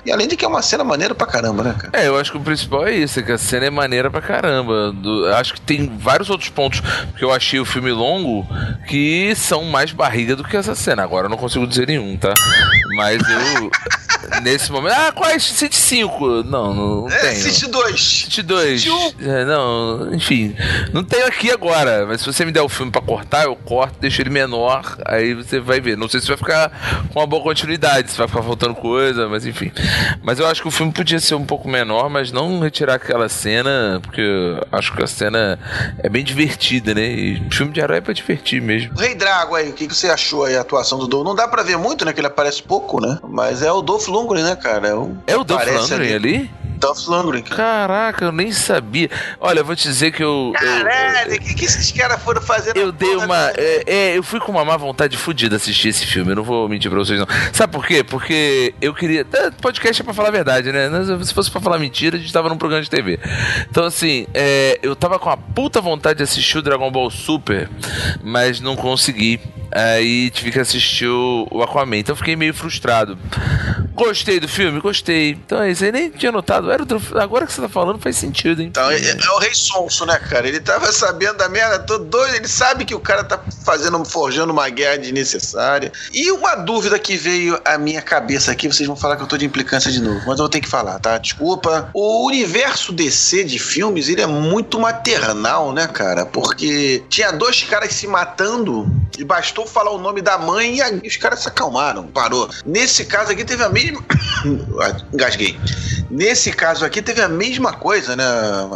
E além de que é uma cena maneira pra caramba, né, cara? É, eu acho que o principal é isso, é que a cena é maneira pra caramba. Do, acho que tem vários outros pontos que eu achei o filme longo que são mais barriga do que essa cena. Agora eu não consigo dizer nenhum, tá? Mas eu. nesse momento. Ah, quais? City 5. Não, não, não é, tenho. City 2. City 2. É, não, enfim. Não tenho aqui agora. Mas se você me der o filme pra cortar, eu corto, deixo ele menor. Aí você vai ver. Não sei se vai ficar com uma boa continuidade, se vai ficar faltando coisa, mas enfim. Mas eu acho que o filme podia ser um pouco menor, mas não retirar aquela cena, porque acho que a cena é bem divertida, né? E filme de herói é pra divertir mesmo. Rei Drago aí, o que, que você achou aí a atuação do Dolph? Não dá pra ver muito, né? Que ele aparece pouco, né? Mas é o Dolph Lundgren, né, cara? É o, é o Dolph Lundgren ali? ali? Dolph Lundgren, cara. Caraca, eu nem sabia. Olha, eu vou te dizer que eu. Caralho, o que, que esses caras foram fazer Eu dei uma. É, é, eu fui com uma má vontade fodida assistir esse filme. Eu não vou mentir pra vocês, não. Sabe por quê? Porque eu queria. É, podcast é pra falar a verdade, né? Se fosse pra falar mentira, a gente tava num programa de TV. Então, assim, é, eu tava com a puta vontade de assistir o Dragon Ball Super, mas não consegui. Aí tive que assistir o, Aquaman. Então fiquei meio frustrado. Gostei do filme? Gostei. Então é isso aí, nem tinha notado. Era outro... Agora que você tá falando faz sentido, hein? Então, é, é, o Rei Sonso, né, cara? Ele tava sabendo da merda, todo doido. Ele sabe que o cara tá fazendo, forjando uma guerra desnecessária. E uma dúvida que veio à minha cabeça aqui, vocês vão falar que eu tô de implicância de novo, mas eu vou ter que falar, tá? Desculpa. O universo DC de filmes, ele é muito maternal, né, cara? Porque tinha dois caras se matando e bastou falar o nome da mãe e os caras se acalmaram, parou. Nesse caso aqui teve a mesma. Engasguei. Nesse caso aqui teve a mesma coisa, né?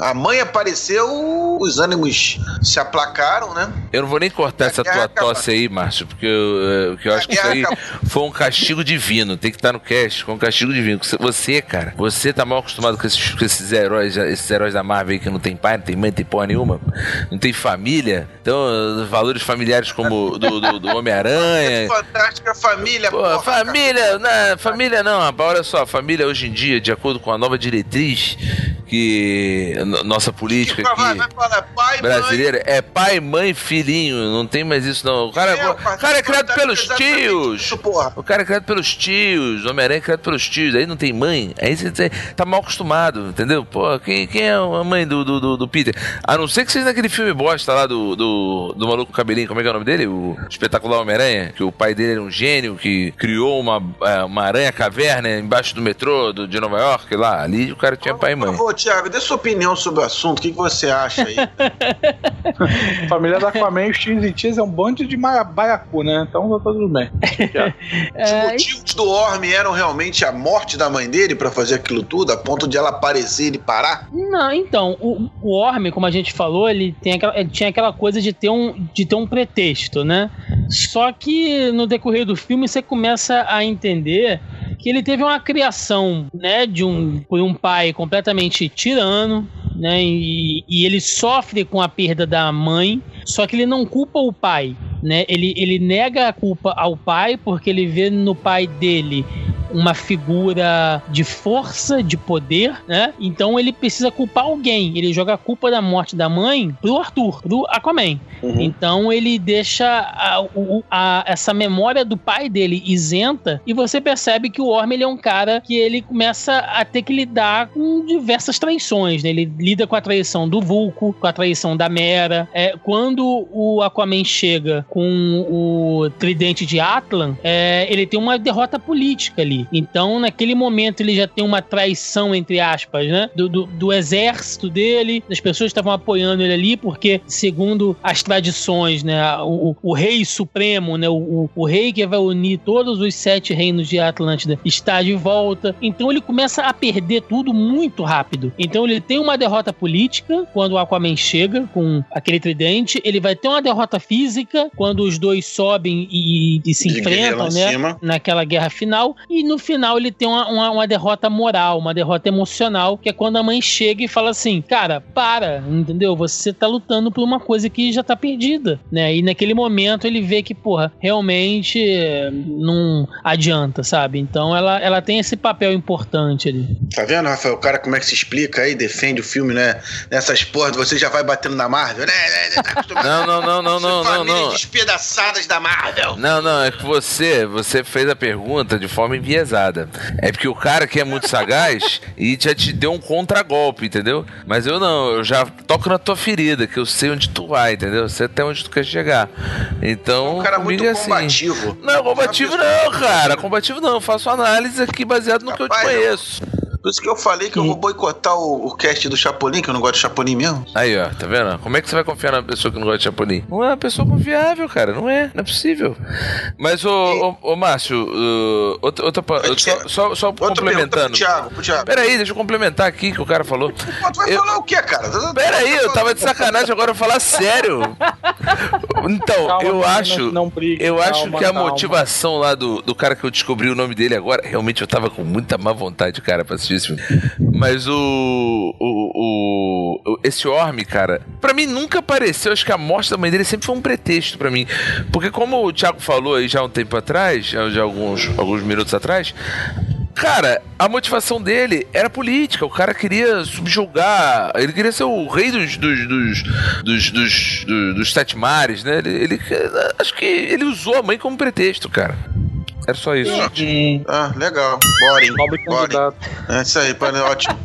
A mãe apareceu, os ânimos se aplacaram, né? Eu não vou nem cortar essa tua tosse aí, Márcio, porque eu, porque eu acho que isso aí foi um castigo divino. Tem que estar no cast, foi um castigo divino. Você, cara, você tá mal acostumado com esses, com esses heróis, esses heróis da Marvel aí que não tem pai, não tem mãe, não tem porra nenhuma, não tem família. Então, valores familiares como do, do, do Homem-Aranha. Fantástica família, Pô, porra, família, não, família não. Olha só, família hoje em dia, de acordo com a nova diretriz que nossa política vai, vai falar, pai, brasileira mãe. é pai, mãe, filhinho. Não tem mais isso não. O cara, é, o cara é criado pelos tios. Isso, o cara é criado pelos tios. O Homem-Aranha é criado pelos tios. Aí não tem mãe. Aí você tá mal acostumado, entendeu? Pô, quem, quem é a mãe do, do, do, Peter? A não ser que seja naquele filme bosta lá do, do, do maluco cabelinho. Como é que é o nome dele? O espetacular Homem-Aranha. Que o pai dele era um gênio que criou uma, é, uma aranha caverna embaixo do metrô do, de Nova York. Lá, ali o cara tinha pai e mãe. Por favor, Thiago, dê sua opinião sobre o assunto. O que, que você acha aí? Família da Aquaman, os tios e tias é um bando de baiacu, né? Então tá tudo bem. Os é... motivos do Orme eram realmente a morte da mãe dele para fazer aquilo tudo, a ponto de ela aparecer e parar? Não, então, o, o Orme, como a gente falou, ele, tem aquela, ele tinha aquela coisa de ter, um, de ter um pretexto, né? Só que no decorrer do filme você começa a entender que ele teve uma criação, né, de um por um pai completamente tirano, né, e, e ele sofre com a perda da mãe, só que ele não culpa o pai, né? Ele, ele nega a culpa ao pai porque ele vê no pai dele uma figura de força, de poder, né? Então ele precisa culpar alguém. Ele joga a culpa da morte da mãe pro Arthur, pro Aquaman. Uhum. Então ele deixa a, a, essa memória do pai dele isenta e você percebe que o Orm ele é um cara que ele começa a ter que lidar com diversas traições, né? Ele lida com a traição do Vulco, com a traição da Mera. É, quando o Aquaman chega com o tridente de Atlan, é, ele tem uma derrota política ali. Então, naquele momento, ele já tem uma traição, entre aspas, né? Do, do, do exército dele, das pessoas que estavam apoiando ele ali, porque, segundo as tradições, né? O, o rei supremo, né? O, o, rei que vai unir todos os sete reinos de Atlântida está de volta. Então, ele começa a perder tudo muito rápido. Então, ele tem uma derrota política quando o Aquaman chega com aquele tridente. Ele vai ter uma derrota física quando os dois sobem e, e se enfrentam, né? Naquela guerra final. E no no final ele tem uma, uma, uma, derrota moral, uma derrota emocional, que é quando a mãe chega e fala assim: Cara, para, entendeu? Você tá lutando por uma coisa que já tá perdida, né? E naquele momento ele vê que, porra, realmente não adianta, sabe? Então ela, ela tem esse papel importante ali. Tá vendo, Rafael? O cara como é que se explica aí, defende o filme, né? Nessas porras, você já vai batendo na Marvel, né? Tá não, não, não, não, não, não, não. Despedaçadas da Marvel. Não, não, é que você, você fez a pergunta de forma enviesada. É porque o cara que é muito sagaz e já te deu um contragolpe, entendeu? Mas eu não, eu já toco na tua ferida, que eu sei onde tu vai, entendeu? Sei até onde tu quer chegar. Então, um cara muito é assim. combativo. Não, combativo não, cara. Combativo não. Eu faço análise aqui baseado no Rapaz, que eu te conheço. Por isso que eu falei que eu vou boicotar o, o cast do Chapolin, que eu não gosto de Chapolin mesmo. Aí, ó, tá vendo? Como é que você vai confiar na pessoa que não gosta de Chapolin? Não é uma pessoa confiável, cara. Não é. Não é possível. Mas, ô, ô, ô Márcio, uh, outra, outra, só, só, só complementando. Pro Thiago, pro Thiago. Peraí, deixa eu complementar aqui que o cara falou. tu vai eu... falar o quê, cara? Peraí, eu tava de sacanagem agora eu falar sério. Então, calma, eu acho. Não, brigue, eu calma, acho que a calma. motivação lá do, do cara que eu descobri o nome dele agora, realmente eu tava com muita má vontade, cara, pra assistir Mas o, o, o, esse Orm, cara, para mim nunca apareceu. Acho que a morte da mãe dele sempre foi um pretexto para mim. Porque como o Thiago falou aí já um tempo atrás, já alguns, alguns minutos atrás, Cara, a motivação dele era política. O cara queria subjugar. Ele queria ser o rei dos. dos. dos. dos, dos, dos, dos sete mares, né? Ele, ele, Acho que ele usou a mãe como pretexto, cara. Era só isso. Ah, legal. Boring. Boring. É isso aí, ótimo.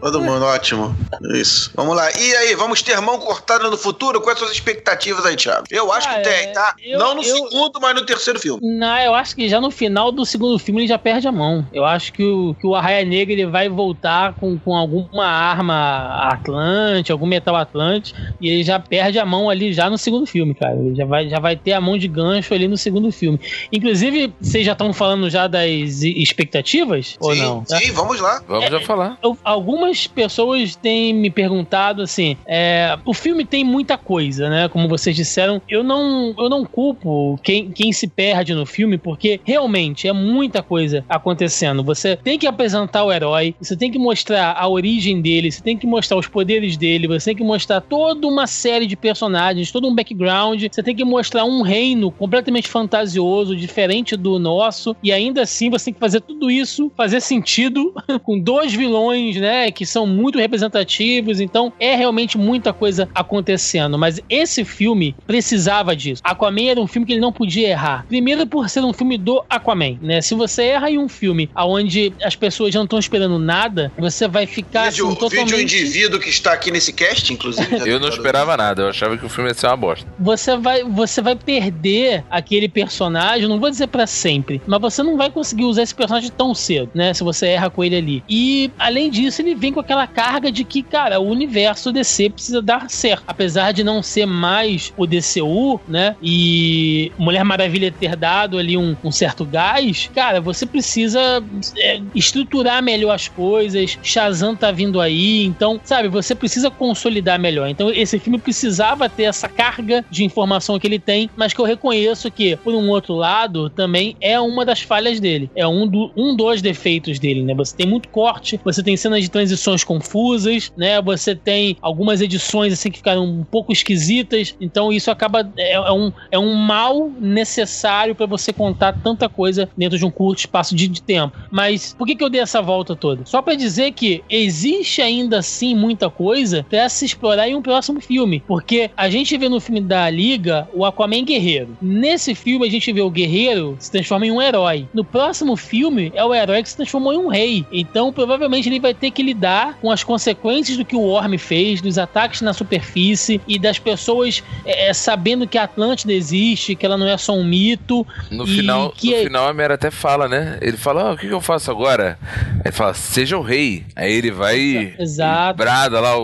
Todo mundo, ótimo. Isso. Vamos lá. E aí, vamos ter mão cortada no futuro? Quais são as expectativas aí, Thiago? Eu acho Ah, que tem, é, tá? eu- Não no eu- segundo, mas no terceiro filme. Não, eu acho que já no final do segundo filme ele já perde a mão. Eu acho que o, que o Arraia Negra ele vai voltar com, com alguma arma Atlante, algum metal Atlante, e ele já perde a mão ali já no segundo filme, cara. Ele já vai, já vai ter a mão de gancho ali no segundo filme. Inclusive, vocês já estão falando já das expectativas? ou sim, não? tá? sim, vamos lá. Vamos já falar. Eu- algumas pessoas têm me perguntado assim: é, o filme tem muita coisa, né? Como vocês disseram, eu não, eu não culpo quem, quem se perde no filme, porque realmente é muita coisa acontecendo. Você tem que apresentar o herói, você tem que mostrar a origem dele, você tem que mostrar os poderes dele, você tem que mostrar toda uma série de personagens, todo um background, você tem que mostrar um reino completamente fantasioso, diferente do nosso, e ainda assim você tem que fazer tudo isso fazer sentido com dois vilões, né, que são muito representativos, então é realmente muita coisa acontecendo, mas esse filme precisava disso. Aquaman era um filme que ele não podia errar. Primeiro por ser um filme do Aquaman, né? Se você erra em um filme onde as pessoas já não estão esperando nada, você vai ficar Vídeo, assim, totalmente vídeo indivíduo que está aqui nesse cast, inclusive. já Eu não esperava nada, eu achava que o filme ia ser uma bosta. você vai, você vai perder aquele personagem, não vou dizer pra sempre, mas você não vai conseguir usar esse personagem tão cedo, né? Se você erra com ele ali. E além disso, ele vem com aquela carga de que, cara, o universo DC precisa dar certo. Apesar de não ser mais o DCU, né? E Mulher Maravilha ter dado ali um, um certo gás, cara, você precisa é, estruturar melhor as coisas. Shazam tá vindo aí, então, sabe, você precisa consolidar melhor. Então, esse filme precisava ter essa carga de informação que ele tem, mas que eu reconheço que, por um outro lado, também é uma das falhas dele. É um, do, um dos defeitos dele, né? Você tem muito corte, você tem cenas de transições confusas, né? Você tem algumas edições assim que ficaram um pouco esquisitas. Então, isso acaba. É, é um, é um mal necessário para você contar tanta coisa dentro de um curto espaço de, de tempo. Mas por que, que eu dei essa volta toda? Só para dizer que existe ainda assim muita coisa pra se explorar em um próximo filme. Porque a gente vê no filme da Liga o Aquaman guerreiro. Nesse filme a gente vê o guerreiro se transforma em um herói. No próximo filme é o herói que se transformou em um rei. Então provavelmente ele vai ter que lidar com as consequências do que o Orm fez, dos ataques na superfície e das pessoas é, é, sabendo que a Atlântida existe, que ela não é só um mito. No final, que no é- final a Mera até fala, né? Ele fala, "Ah, o que, eu faço agora? Ele fala, seja o rei. Aí ele vai Exato. brada lá o,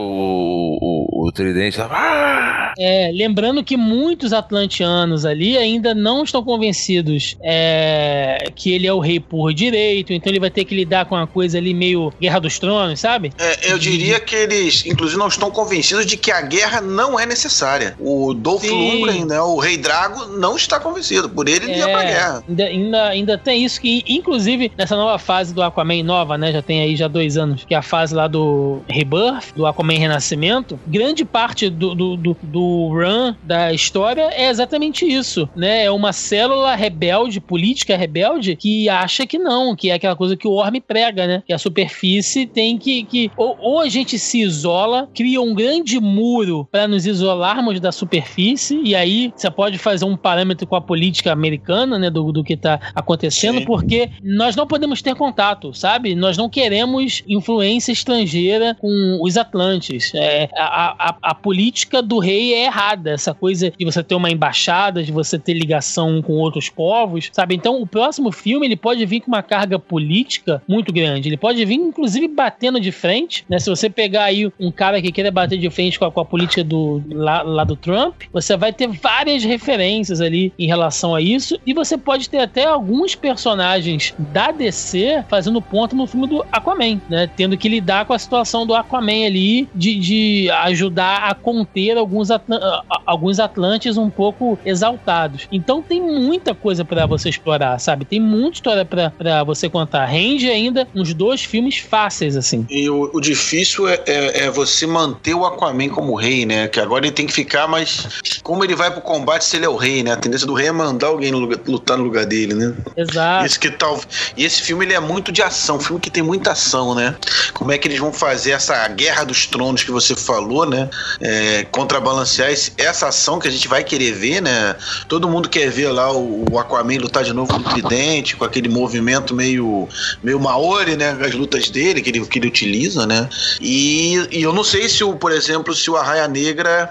o, o tridente lá. "Ah!" É, lembrando que muitos atlantianos ali ainda não estão convencidos é, que ele é o rei por direito, então ele vai ter que lidar com uma coisa ali meio Guerra dos Tronos, sabe? É, eu diria que eles, inclusive, não estão convencidos de que a guerra não é necessária. O Dolph Sim. Lundgren, né, o Rei Drago, não está convencido. Por ele, ele ia pra guerra. ainda, ainda, ainda tem isso que, inclusive, nessa nova fase do Aquaman nova, né? Já tem aí já dois anos, que é a fase lá do Rebirth, do Aquaman Renascimento. Grande parte do, do, do, do run da história é exatamente isso, né? É uma célula rebelde, política rebelde, que acha que não, que é aquela coisa que o Orm prega, né? Que a superfície tem que. que ou, ou a gente se isola, cria um grande muro para nos isolarmos da superfície, e aí você pode fazer um parâmetro com a política americana, né? Do, do que tá acontecendo, Sim. porque nós não podemos ter contato, sabe? Nós não queremos influência estrangeira com os Atlantes. É, a, a, a política do rei é errada, essa coisa de você ter uma embaixada, de você ter ligação com outros povos, sabe? Então, o próximo filme ele pode vir com uma carga política muito grande. Ele pode vir, inclusive, batendo de frente, né? Se você pegar aí um cara que queira bater de frente com a, com a política do lá, lá do Trump, você vai ter várias referências ali em relação a isso, e você pode ter até alguns personagens da DC fazendo ponto no filme do Aquaman, né? Tendo que lidar com a situação do Aquaman ali de, de ajudar a conter alguns, atla- a- alguns Atlantes um pouco exaltados. Então tem muita coisa pra você explorar, sabe? Tem muita história pra pra você contar. Rende ainda uns dois filmes fáceis, assim. E o, o difícil é, é- é você manter o Aquaman como rei, né? Que agora ele tem que ficar, mas como ele vai pro combate se ele é o rei, né? A tendência do rei é mandar alguém no lugar- lutar no lugar dele, né? Exato. Isso que tal. E esse filme ele é muito de ação, um filme que tem muita ação, né? Como é que eles vão fazer essa guerra dos tronos que você falou, né? É, contrabalancear esse, essa ação que a gente vai querer ver, né? Todo mundo quer ver lá o, o Aquaman lutar de novo com o Tridente, com aquele movimento meio, meio Maori, né? As lutas dele, que ele, que ele utiliza, né? E, e eu não sei se, o, por exemplo, se o Arraia Negra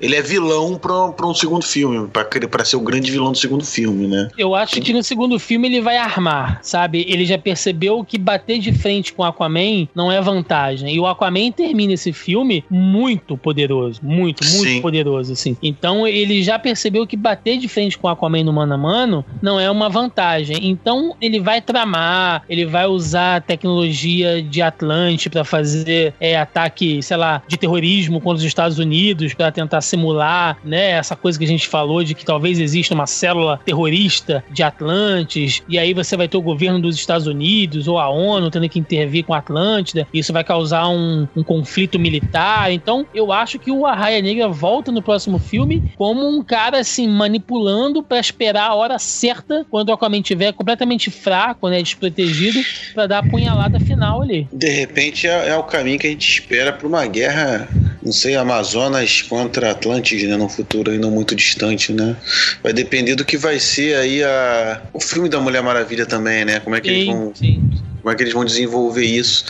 ele é vilão para um segundo filme, para ser o grande vilão do segundo filme, né? Eu acho que no segundo filme ele vai armar, sabe? Ele já percebeu que bater de frente com o Aquaman não é vantagem. E o Aquaman termina esse filme muito poderoso, muito, muito Sim. poderoso, assim. Então ele já percebeu que bater de frente com o Aquaman no mano a mano não é uma vantagem. Então ele vai tramar, ele vai usar a tecnologia de Atlante para fazer é, ataque, sei lá, de terrorismo contra os Estados Unidos para tentar simular, né, essa coisa que a gente falou de que talvez exista uma célula terrorista de Atlantes, e aí você vai ter o governo dos Estados Unidos ou a ONU tendo que intervir com a Atlântida, isso vai causar um, um conflito militar. Então, eu acho que o Arraia Negra volta no próximo filme como um cara assim manipulando para esperar a hora certa quando o Aquaman estiver completamente fraco, né, desprotegido, para dar a punhalada final ali. De repente é, é o caminho que a gente espera para uma guerra, não sei, Amazonas contra Atlantis, né, no futuro ainda muito distante, né? Vai depender do que vai ser aí a o filme da Mulher Maravilha também, né? Como é que sim, eles vão sim como é que eles vão desenvolver isso.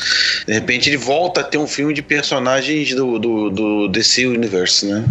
De repente ele volta a ter um filme de personagens do, do, do DC Universe, né?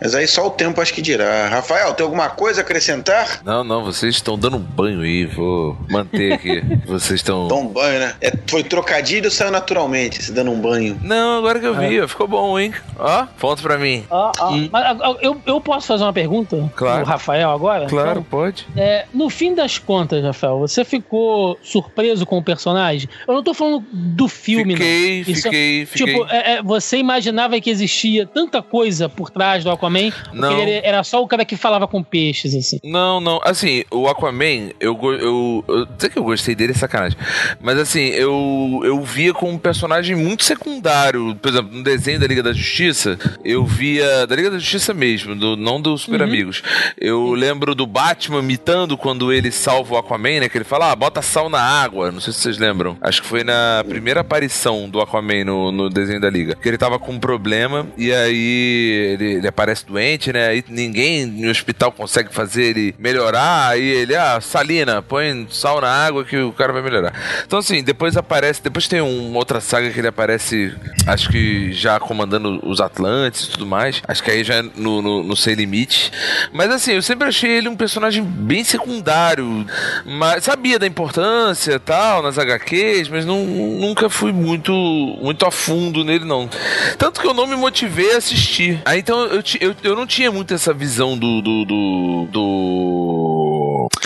Mas aí só o tempo acho que dirá. Rafael, tem alguma coisa a acrescentar? Não, não, vocês estão dando um banho aí, vou manter aqui. vocês estão. Dão um banho, né? É, foi trocadilho ou saiu naturalmente, se dando um banho? Não, agora que eu vi, é. ficou bom, hein? Ó, ponto pra mim. Ó, ó. E... Mas, eu, eu posso fazer uma pergunta? Claro. O Rafael agora? Claro, então, pode. É, no fim das contas, Rafael, você ficou surpreso com o personagem? Personagem. Eu não tô falando do filme, fiquei, não. Isso, fiquei, fiquei. Tipo, é, é, você imaginava que existia tanta coisa por trás do Aquaman? Não. Ele era só o cara que falava com peixes, assim. Não, não. Assim, o Aquaman, eu, eu, eu sei que eu gostei dele, é sacanagem. Mas assim, eu, eu via como um personagem muito secundário. Por exemplo, no desenho da Liga da Justiça, eu via. Da Liga da Justiça mesmo, do, não dos Super uhum. Amigos. Eu lembro do Batman imitando quando ele salva o Aquaman, né? Que ele fala, ah, bota sal na água. Não sei se vocês lembram. Acho que foi na primeira aparição do Aquaman no, no desenho da Liga. Que ele tava com um problema e aí ele, ele, aparece doente, né? Aí ninguém no hospital consegue fazer ele melhorar. Aí ele, ah, Salina, põe sal na água que o cara vai melhorar. Então, assim, depois aparece. Depois tem uma outra saga que ele aparece, acho que já comandando os Atlantes e tudo mais. Acho que aí já é no, no, no Sem Limite. Mas, assim, eu sempre achei ele um personagem bem secundário. Mas sabia da importância tal nas HQs mas não, nunca fui muito, muito a fundo nele, não. Tanto que eu não me motivei a assistir. Aí então eu, eu, eu não tinha muito essa visão do, do, do, do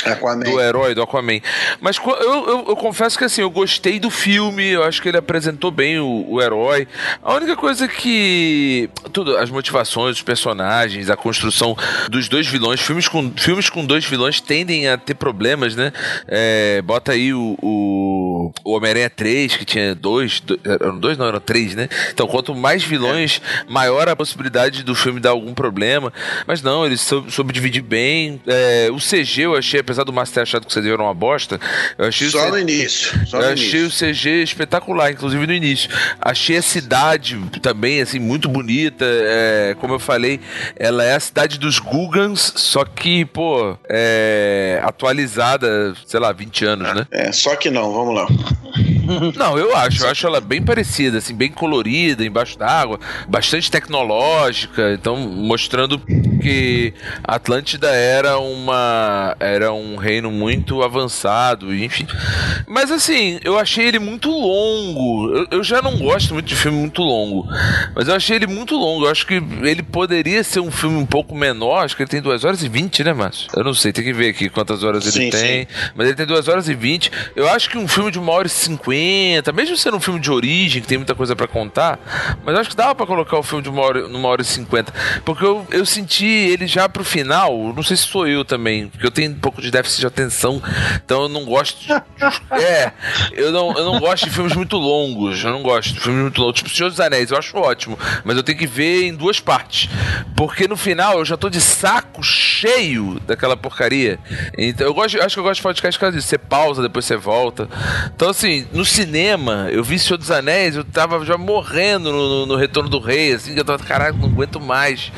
Aquaman. do herói, do Aquaman. Mas eu, eu, eu, confesso que assim, eu gostei do filme, eu acho que ele apresentou bem o, o herói. A única coisa que. Tudo, as motivações, os personagens, a construção dos dois vilões. Filmes com, filmes com dois vilões tendem a ter problemas, né? É, bota aí o, o, o Homem-Aranha 3, que tinha dois, dois. Eram dois, não, eram três, né? Então, quanto mais vilões, maior a possibilidade do filme dar algum problema. Mas não, eles soube, soube dividir bem. É, o CG eu achei, apesar do Master achado que você deu uma bosta, eu achei Só no início. Só eu no achei início. o CG espetacular, inclusive no início. Achei a cidade também, assim, muito bonita. É, como eu falei, ela é a cidade dos Gugans, só que, pô, é, atualizada, sei lá, 20 anos, né? É, só que não, vamos lá. Não, eu acho. Eu acho ela bem parecida, assim, bem colorida, embaixo d'água, bastante tecnológica, então mostrando que Atlântida era uma era um reino muito avançado, enfim. Mas assim, eu achei ele muito longo. Eu, eu já não gosto muito de filme muito longo, mas eu achei ele muito longo. Eu acho que ele poderia ser um filme um pouco menor. Acho que ele tem 2 horas e 20, né, Márcio? Eu não sei, tem que ver aqui quantas horas sim, ele tem. Sim. Mas ele tem 2 horas e 20. Eu acho que um filme de uma hora e 50, mesmo sendo um filme de origem, que tem muita coisa para contar, mas acho que dava para colocar o filme de uma hora, numa hora e 50. Porque eu, eu senti ele já pro final, não sei se sou eu também, porque eu tenho um pouco de déficit de atenção, então eu não gosto. De, é, eu não, eu não gosto de filmes muito longos, eu não gosto de filmes muito longos. Tipo Senhor dos Anéis, eu acho ótimo, mas eu tenho que ver em duas partes. Porque no final eu já tô de saco cheio cheio daquela porcaria. Então, eu gosto, acho que eu gosto de podcast por causa disso. Você pausa, depois você volta. Então, assim, no cinema, eu vi Senhor dos Anéis, eu tava já morrendo no, no, no Retorno do Rei, assim, que eu tava, caralho, não aguento mais.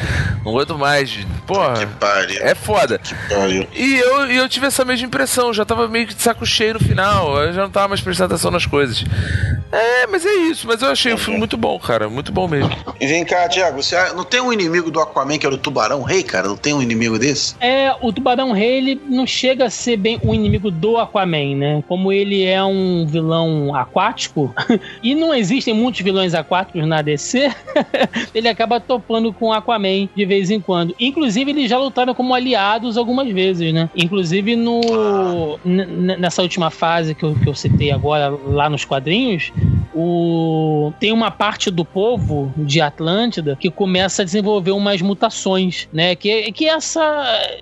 Não aguento mais. Porra. Que pariu. É foda. Que pariu. E eu, e eu tive essa mesma impressão, já tava meio que de saco cheio no final, eu já não tava mais prestando atenção nas coisas. É, mas é isso, mas eu achei o filme muito bom, cara, muito bom mesmo. E vem cá, Thiago, você não tem um inimigo do Aquaman que era o Tubarão Rei, cara? Não tem um inimigo desse? É, o Tubarão Rei, ele não chega a ser bem o inimigo do Aquaman, né? Como ele é um vilão aquático, e não existem muitos vilões aquáticos na DC, ele acaba topando com Aquaman de vez em quando. Inclusive, eles já lutaram como aliados algumas vezes, né? Inclusive no nessa última fase que eu, que eu citei agora, lá nos quadrinhos, o tem uma parte do povo de Atlântida que começa a desenvolver umas mutações, né? Que, que essa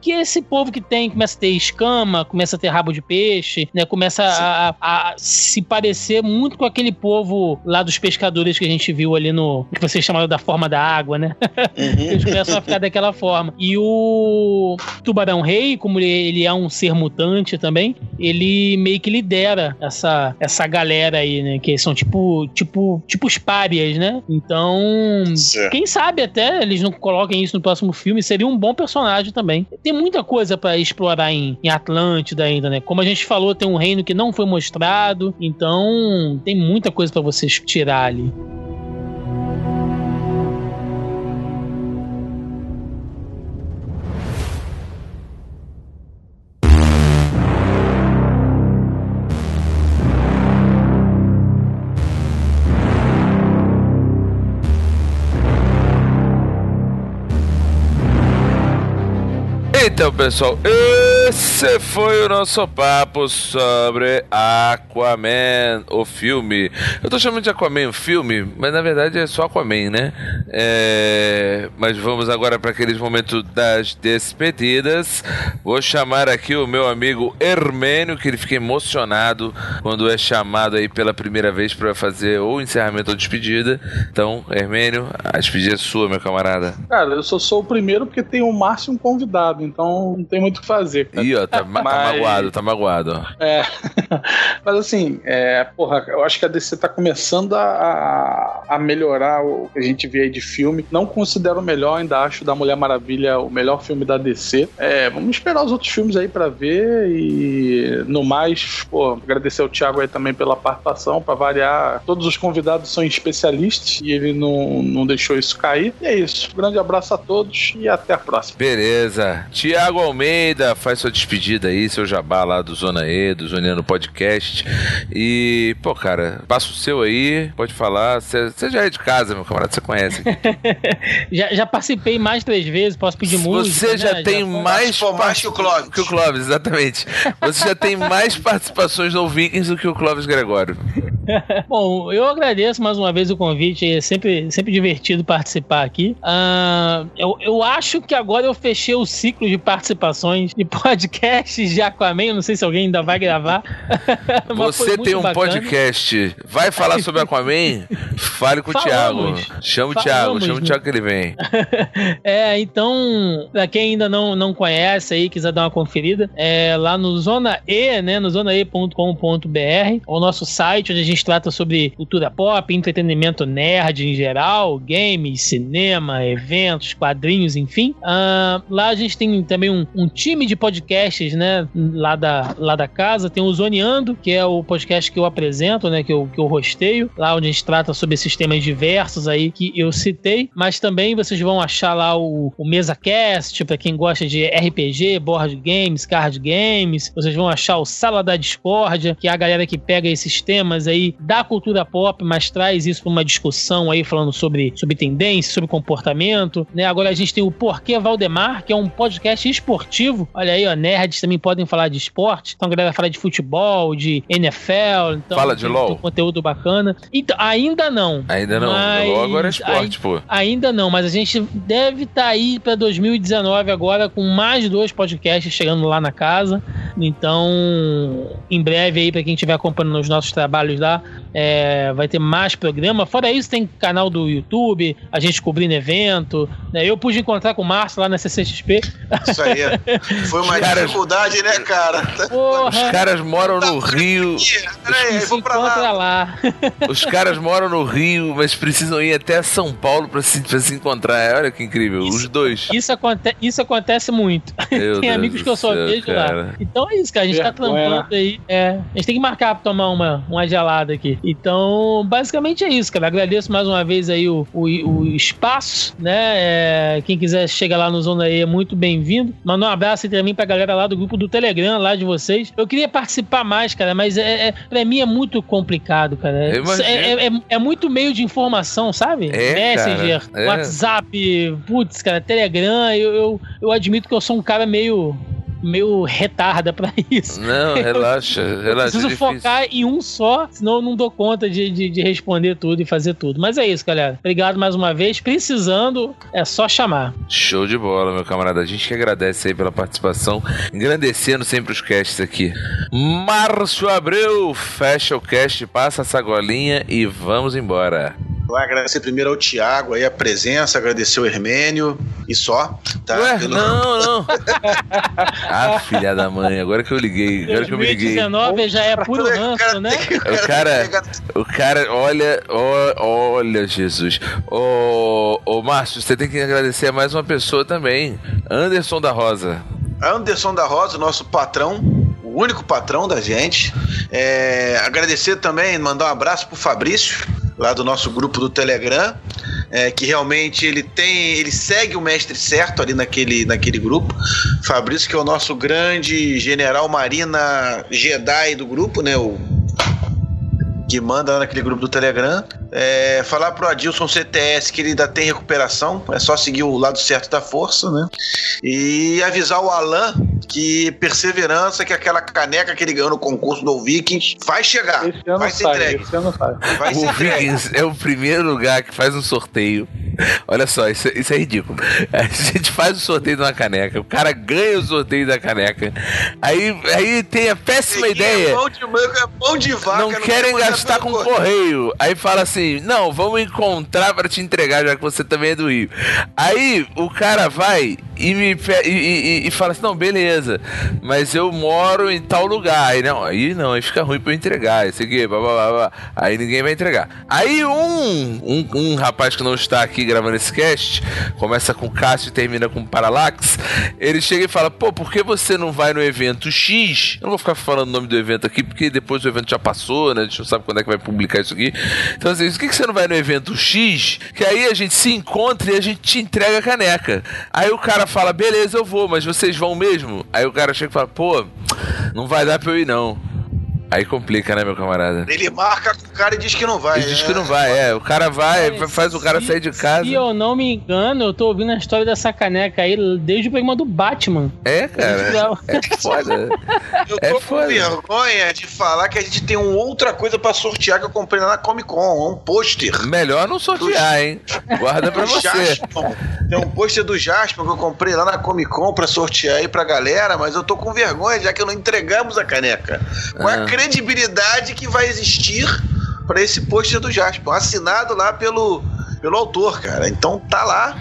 que esse povo que tem começa a ter escama, começa a ter rabo de peixe, né? Começa a, a- a se parecer muito com aquele povo lá dos pescadores que a gente viu ali no que vocês chamaram da forma da água, né? Eles começam a ficar daquela forma. E o Tubarão Rei, como ele, é um ser mutante também, ele meio que lidera essa, essa galera aí, né? Que são tipo, tipo, tipo os párias, né? Então, Certo. quem sabe até eles não coloquem isso no próximo filme, seria um bom personagem também. Tem muita coisa pra explorar em, em Atlântida ainda, né? Como a gente falou, tem um reino que não foi mostrado, então tem muita coisa pra vocês tirar ali. Então, pessoal, esse foi o nosso papo sobre Aquaman, o filme. Eu tô chamando de Aquaman o filme, mas na verdade é só Aquaman, né? É, Mas vamos agora para aqueles momentos das despedidas. Vou chamar aqui o meu amigo Hermênio, que ele fica emocionado quando é chamado aí pela primeira vez para fazer ou encerramento ou despedida. Então, Hermênio, a despedida é sua, meu camarada. Cara, eu só sou o primeiro porque tem o Márcio um convidado, então não tem muito o que fazer. Ih, ó, tá, tá Mas- magoado, tá magoado. É. Mas assim, é, porra, eu acho que a DC tá começando a, a melhorar o que a gente vê aí de filme. Não considero o melhor, ainda acho da Mulher Maravilha o melhor filme da DC. É, vamos esperar os outros filmes aí pra ver e no mais, pô, agradecer ao Thiago aí também pela participação, pra variar. Todos os convidados são especialistas e ele não, não deixou isso cair. E é isso. Grande abraço a todos e até a próxima. Beleza. Tiago Almeida, faz sua despedida aí, seu jabá lá do Zona E, do Zoniano Podcast. E, pô, cara, passa o seu aí, pode falar. Você já é de casa, meu camarada, você conhece. Já, já participei mais três vezes, posso pedir música. Você já né? tem foi- mais. Participou mais que o Clóvis. Que o Clóvis, exatamente. Você já tem mais participações no Vikings do que o Clóvis Gregório. Bom, eu agradeço mais uma vez o convite, é sempre, sempre divertido participar aqui. Ah, eu, eu acho que agora eu fechei o ciclo de participações de podcasts de Aquaman, eu não sei se alguém ainda vai gravar. Você tem um bacana. podcast, vai falar sobre Aquaman? Fale com o Thiago. Falamos. Chama o Thiago, Falamos, chama o né? Thiago que ele vem. É, então, pra quem ainda não, não conhece aí, quiser dar uma conferida, é lá no Zona E, né, no zonae.com.br, o nosso site onde a gente trata sobre cultura pop, entretenimento nerd em geral, games, cinema, eventos, quadrinhos, enfim. Ah, lá a gente tem também um, um time de podcasts, né, lá da, lá da casa, tem o Zoneando, que é o podcast que eu apresento, né, que eu, que eu rosteio, lá onde a gente trata sobre esses temas diversos aí que eu citei, mas também vocês vão achar lá o, o MesaCast, pra quem gosta de RPG, board games, card games, vocês vão achar o Sala da Discórdia, que é a galera que pega esses temas aí da cultura pop, mas traz isso pra uma discussão aí, falando sobre, sobre tendência, sobre comportamento, né? Agora a gente tem o Porquê Valdemar, que é um podcast esportivo, olha aí, ó, nerds também podem falar de esporte, então a galera fala de futebol, de NFL, então Fala de LOL. conteúdo bacana. Então, ainda não. Ainda não, logo agora é esporte, pô. Ainda não, mas a gente deve estar aí para 2019 agora com mais dois podcasts chegando lá na casa. Então, em breve aí, para quem estiver acompanhando os nossos trabalhos lá, é, vai ter mais programa. Fora isso, tem canal do YouTube, a gente cobrindo evento. Né? Eu pude encontrar com o Márcio lá na CCXP. Isso aí. Foi uma caras... dificuldade, né, cara? Porra. Os caras moram no Rio. Peraí, vou pra lá. lá. Os caras moram no Rio, mas precisam ir até São Paulo pra se, pra se encontrar. Olha que incrível, isso, os dois. Isso, aconte isso acontece muito. Meu tem Deus amigos que eu só céu, vejo cara. lá. Então é isso, cara. A gente tá trampando aí. É, a gente tem que marcar pra tomar uma, uma gelada aqui. Então, basicamente é isso, cara. Agradeço mais uma vez aí o, o, o espaço, né? É, quem quiser chegar lá no Zona E é muito bem-vindo. Manda um abraço aí também pra galera lá do grupo do Telegram, lá de vocês. Eu queria participar mais, cara, mas é, é, pra mim é muito complicado, cara. É, é, é, é, muito meio de informação, sabe? É, Messenger, cara, é. WhatsApp, putz, cara, Telegram. Eu, eu, eu admito que eu sou um cara meio meio retarda para isso. Não, relaxa, relaxa. Preciso é focar em um só, senão eu não dou conta de, de, de, responder tudo e fazer tudo. Mas é isso, galera. Obrigado mais uma vez. Precisando, é só chamar. Show de bola, meu camarada. A gente que agradece aí pela participação, engrandecendo sempre os casts aqui. Márcio Abreu, fecha o cast, passa essa golinha e vamos embora. Vai agradecer primeiro ao Thiago aí a presença, agradecer o Hermênio e só. Tá? Ué, Pelo... não, não. ah, filha da mãe, agora que eu liguei. Agora que eu me liguei. 2019 já é puro ranço, né? O cara, o cara, olha, olha, Jesus. Ô, ô, Márcio, você tem que agradecer a mais uma pessoa também. Anderson da Rosa. Anderson da Rosa, nosso patrão, o único patrão da gente. É, agradecer também, mandar um abraço pro Fabrício lá do nosso grupo do Telegram, é, que realmente ele tem, ele segue o mestre certo ali naquele, naquele grupo. Fabrício, que é o nosso grande general marina Jedi do grupo, né? O que manda lá naquele grupo do Telegram. É, falar pro Adilson CTS que ele ainda tem recuperação, é só seguir o lado certo da força, né? E avisar o Alan que perseverança, que aquela caneca que ele ganhou no concurso do Vikings vai chegar. vai ser entregue. Vai o Vikings é o primeiro lugar que faz um sorteio. Olha só, isso, isso, é ridículo. A gente faz o sorteio de uma caneca, o cara ganha o sorteio da caneca. Aí, aí tem a péssima ideia. É mão de, mão de vaca, não, não querem gastar com correio. correio. Aí fala assim: não, vamos encontrar para te entregar, já que você também é do Rio. Aí o cara vai e me e, e, e fala assim: não, beleza, mas eu moro em tal lugar. Aí não, aí não, aí fica ruim pra eu entregar. Isso aqui, blá, blá, blá. Aí ninguém vai entregar. Aí um, um, um rapaz que não está aqui gravando esse cast, começa com Cássio e termina com Parallax, ele chega e fala: pô, por que você não vai no evento X? Eu não vou ficar falando o nome do evento aqui, porque depois o evento já passou, né? A gente não sabe quando é que vai publicar isso aqui. Então, assim, por que você não vai no evento X? Que aí a gente se encontra e a gente te entrega a caneca. Aí o cara fala, beleza, eu vou, mas vocês vão mesmo? Aí o cara chega e fala, pô, não vai dar pra eu ir não. Aí complica, né, meu camarada? Ele marca com o cara e diz que não vai. Ele diz que não vai, é. O cara vai, é, faz o cara se, sair de casa. Se eu não me engano, eu tô ouvindo a história dessa caneca aí desde o programa do Batman. É, cara. É, é foda. Eu tô é com foda. vergonha de falar que a gente tem uma outra coisa pra sortear que eu comprei lá na Comic Con. Um pôster. Melhor não sortear, do... hein? Guarda pra você. Jaspion. Tem um pôster do Jasper que eu comprei lá na Comic Con pra sortear aí pra galera, mas eu tô com vergonha já que não entregamos a caneca. Qual é a ah credibilidade que vai existir para esse pôster do Jasper, assinado lá pelo, pelo autor, cara. Então tá lá.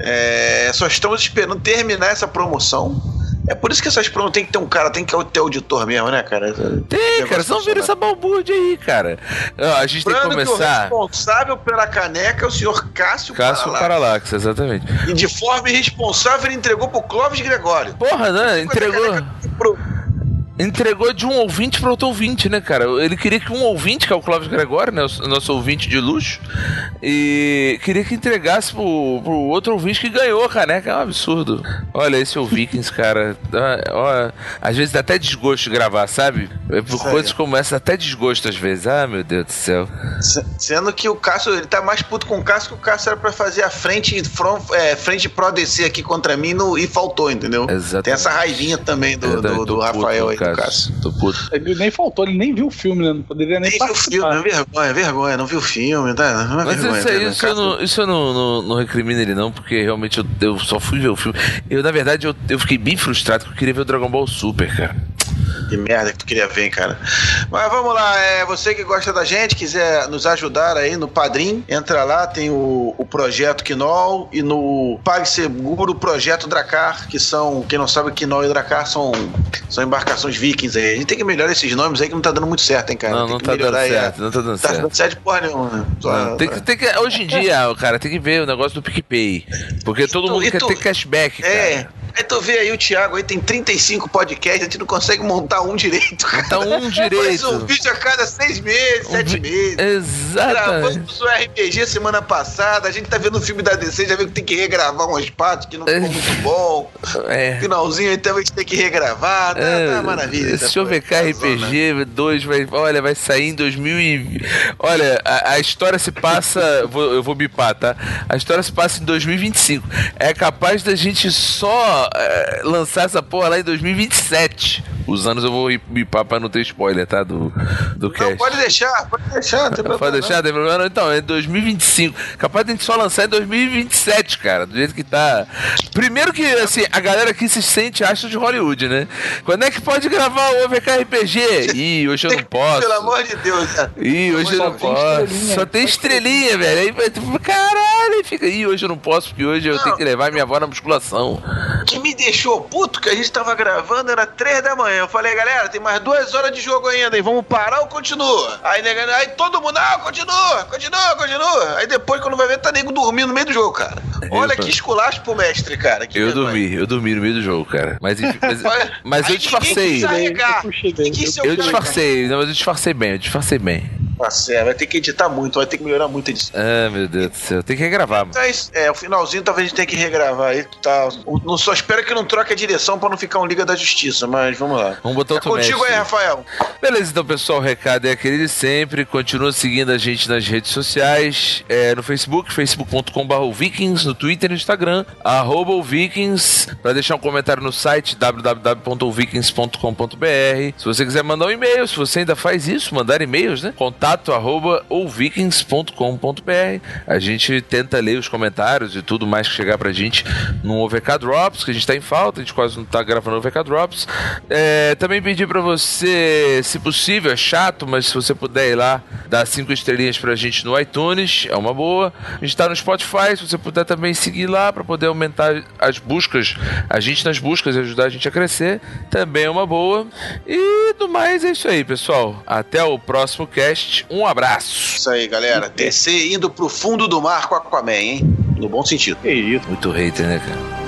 É, só estamos esperando terminar essa promoção. É por isso que essas promoções tem que ter um cara, tem que ter auditor mesmo, né, cara? Tem, cara, não vira essa balbúrdia aí, cara. a gente tem que começar. Que o responsável pela caneca é o senhor Cássio, Cássio Paralax. Paralax, exatamente. E de forma irresponsável ele entregou pro Clóvis Gregório. Porra, né? Entregou entregou de um ouvinte para outro ouvinte, né, cara? Ele queria que um ouvinte, que é o Clóvis Gregório, né, o nosso ouvinte de luxo, e queria que entregasse pro, pro outro ouvinte que ganhou, cara, né? Que é um absurdo. Olha, esse é o Vikings, cara. Ó, às vezes dá até desgosto de gravar, sabe? É por Sério? coisas como essa, até desgosto às vezes. Ah, meu Deus do céu. Sendo que o Cássio, ele tá mais puto com o Cássio que o Cássio era pra fazer a frente, front, é, frente pro DC aqui contra mim no, e faltou, entendeu? Exatamente. Tem essa raivinha também do, do, do, do Rafael aí. Cássio. Cássio. Tô puto. Ele nem faltou, ele nem viu o filme, né? Não poderia nem, Nem viu o filme, é vergonha, é vergonha, não viu o filme, tá? Não é Mas vergonha, isso aí, isso eu, não, isso eu não, não, não recrimino ele não, porque realmente eu, eu só fui ver o filme. Eu, na verdade, eu, eu fiquei bem frustrado porque eu queria ver o Dragon Ball Super, cara. Que merda que tu queria ver, hein, cara. Mas vamos lá, é, você que gosta da gente, quiser nos ajudar aí no Padrim, entra lá, tem o, o Projeto Quinol e no PagSeguro o Projeto Dracar, que são, quem não sabe, Quinol e Dracar são, são embarcações vikings aí. A gente tem que melhorar esses nomes aí que não tá dando muito certo, hein, cara. não, Tem não que tá dando melhorar aí, certo, não tá dando Tá certo. dando certo porra nenhuma. né? Só- Não, tem que, tem que, hoje em dia, o cara, tem que ver o negócio do PicPay. Porque todo tu- mundo quer tu- ter cashback, cara. É. Aí tu vê aí o Thiago aí, tem 35 podcasts, a gente não consegue montar um direito, cara. Então, um Faz direito. um vídeo a cada seis meses, Um sete vi- meses. Exatamente. Gravamos o RPG semana passada, a gente tá vendo o filme da DC, já viu que tem que regravar umas partes que não ficou muito bom. É. Finalzinho então a gente tem que regravar, tá, É, tá maravilha. Esse OVK RPG 2 vai, olha, vai sair em 2000 e... Olha, a, a história se passa, vou- eu vou bipar, tá? A história se passa em 2025. É capaz da gente só é, lançar essa porra lá em 2027. Os anos eu vou bipar pra não ter spoiler, tá? Do, do Não, cast. pode deixar, pode deixar, não tem problema. Pode deixar, tem problema não. Então, é 2025. Capaz de a gente só lançar em 2027, cara. Do jeito que tá. Primeiro que, assim, a galera aqui se sente astro de Hollywood, né? Quando é que pode gravar o OVK RPG? Ih, hoje eu não posso. Pelo amor de Deus, cara. Ih, hoje eu não posso. Só tem estrelinha, velho. Aí vai, tipo, caralho, aí fica. Ih, hoje eu não posso, porque hoje eu Não. tenho que levar minha avó na musculação. O que me deixou puto que a gente tava gravando era três da manhã. Eu falei, galera, tem mais duas horas de jogo ainda, e vamos parar ou continua? Aí, nega, aí todo mundo, não, continua, continua, continua. Aí depois, quando vai ver, tá nego dormindo no meio do jogo, cara. Olha Epa. que esculacho pro mestre, cara. que Eu vergonha. dormi, eu dormi no meio do jogo, cara. Mas, mas, mas eu disfarcei. quis arregar. Eu disfarcei, não, mas eu disfarcei bem, eu disfarcei bem. Tá certo, vai ter que editar muito, vai ter que melhorar muito a edição. Ah, meu Deus do céu. Tem que regravar, mano. Então é. É, o finalzinho talvez a gente tenha que regravar aí. Tá. Não só espero que não troque a direção pra não ficar um Liga da Justiça, mas vamos lá. Vamos botar É outro contigo mestre. aí, Rafael. Beleza, então, pessoal, o recado é aquele de sempre. Continua seguindo a gente nas redes sociais. É, no Facebook, facebook.com.br Vikings, no Twitter e no Instagram, arroba Vikings. Pra deixar um comentário no site www.vikings.com.br. Se você quiser mandar um e-mail, se você ainda faz isso, mandar e-mails, né? Contato arroba ouvikings.com.br. A gente tenta ler os comentários e tudo mais que chegar pra gente no OVK Drops, que a gente tá em falta, a gente quase não tá gravando OVK Drops. É, também pedi pra você, se possível, é chato, mas se você puder ir lá, dar cinco estrelinhas pra gente no iTunes, é uma boa. A gente tá no Spotify, se você puder também seguir lá pra poder aumentar as buscas, a gente nas buscas e ajudar a gente a crescer, também é uma boa. E do mais é isso aí, pessoal. Até o próximo cast. Um abraço. Isso aí, galera. TC indo pro fundo do mar com Aquaman, hein? No bom sentido. Que isso. Muito hater, né, cara?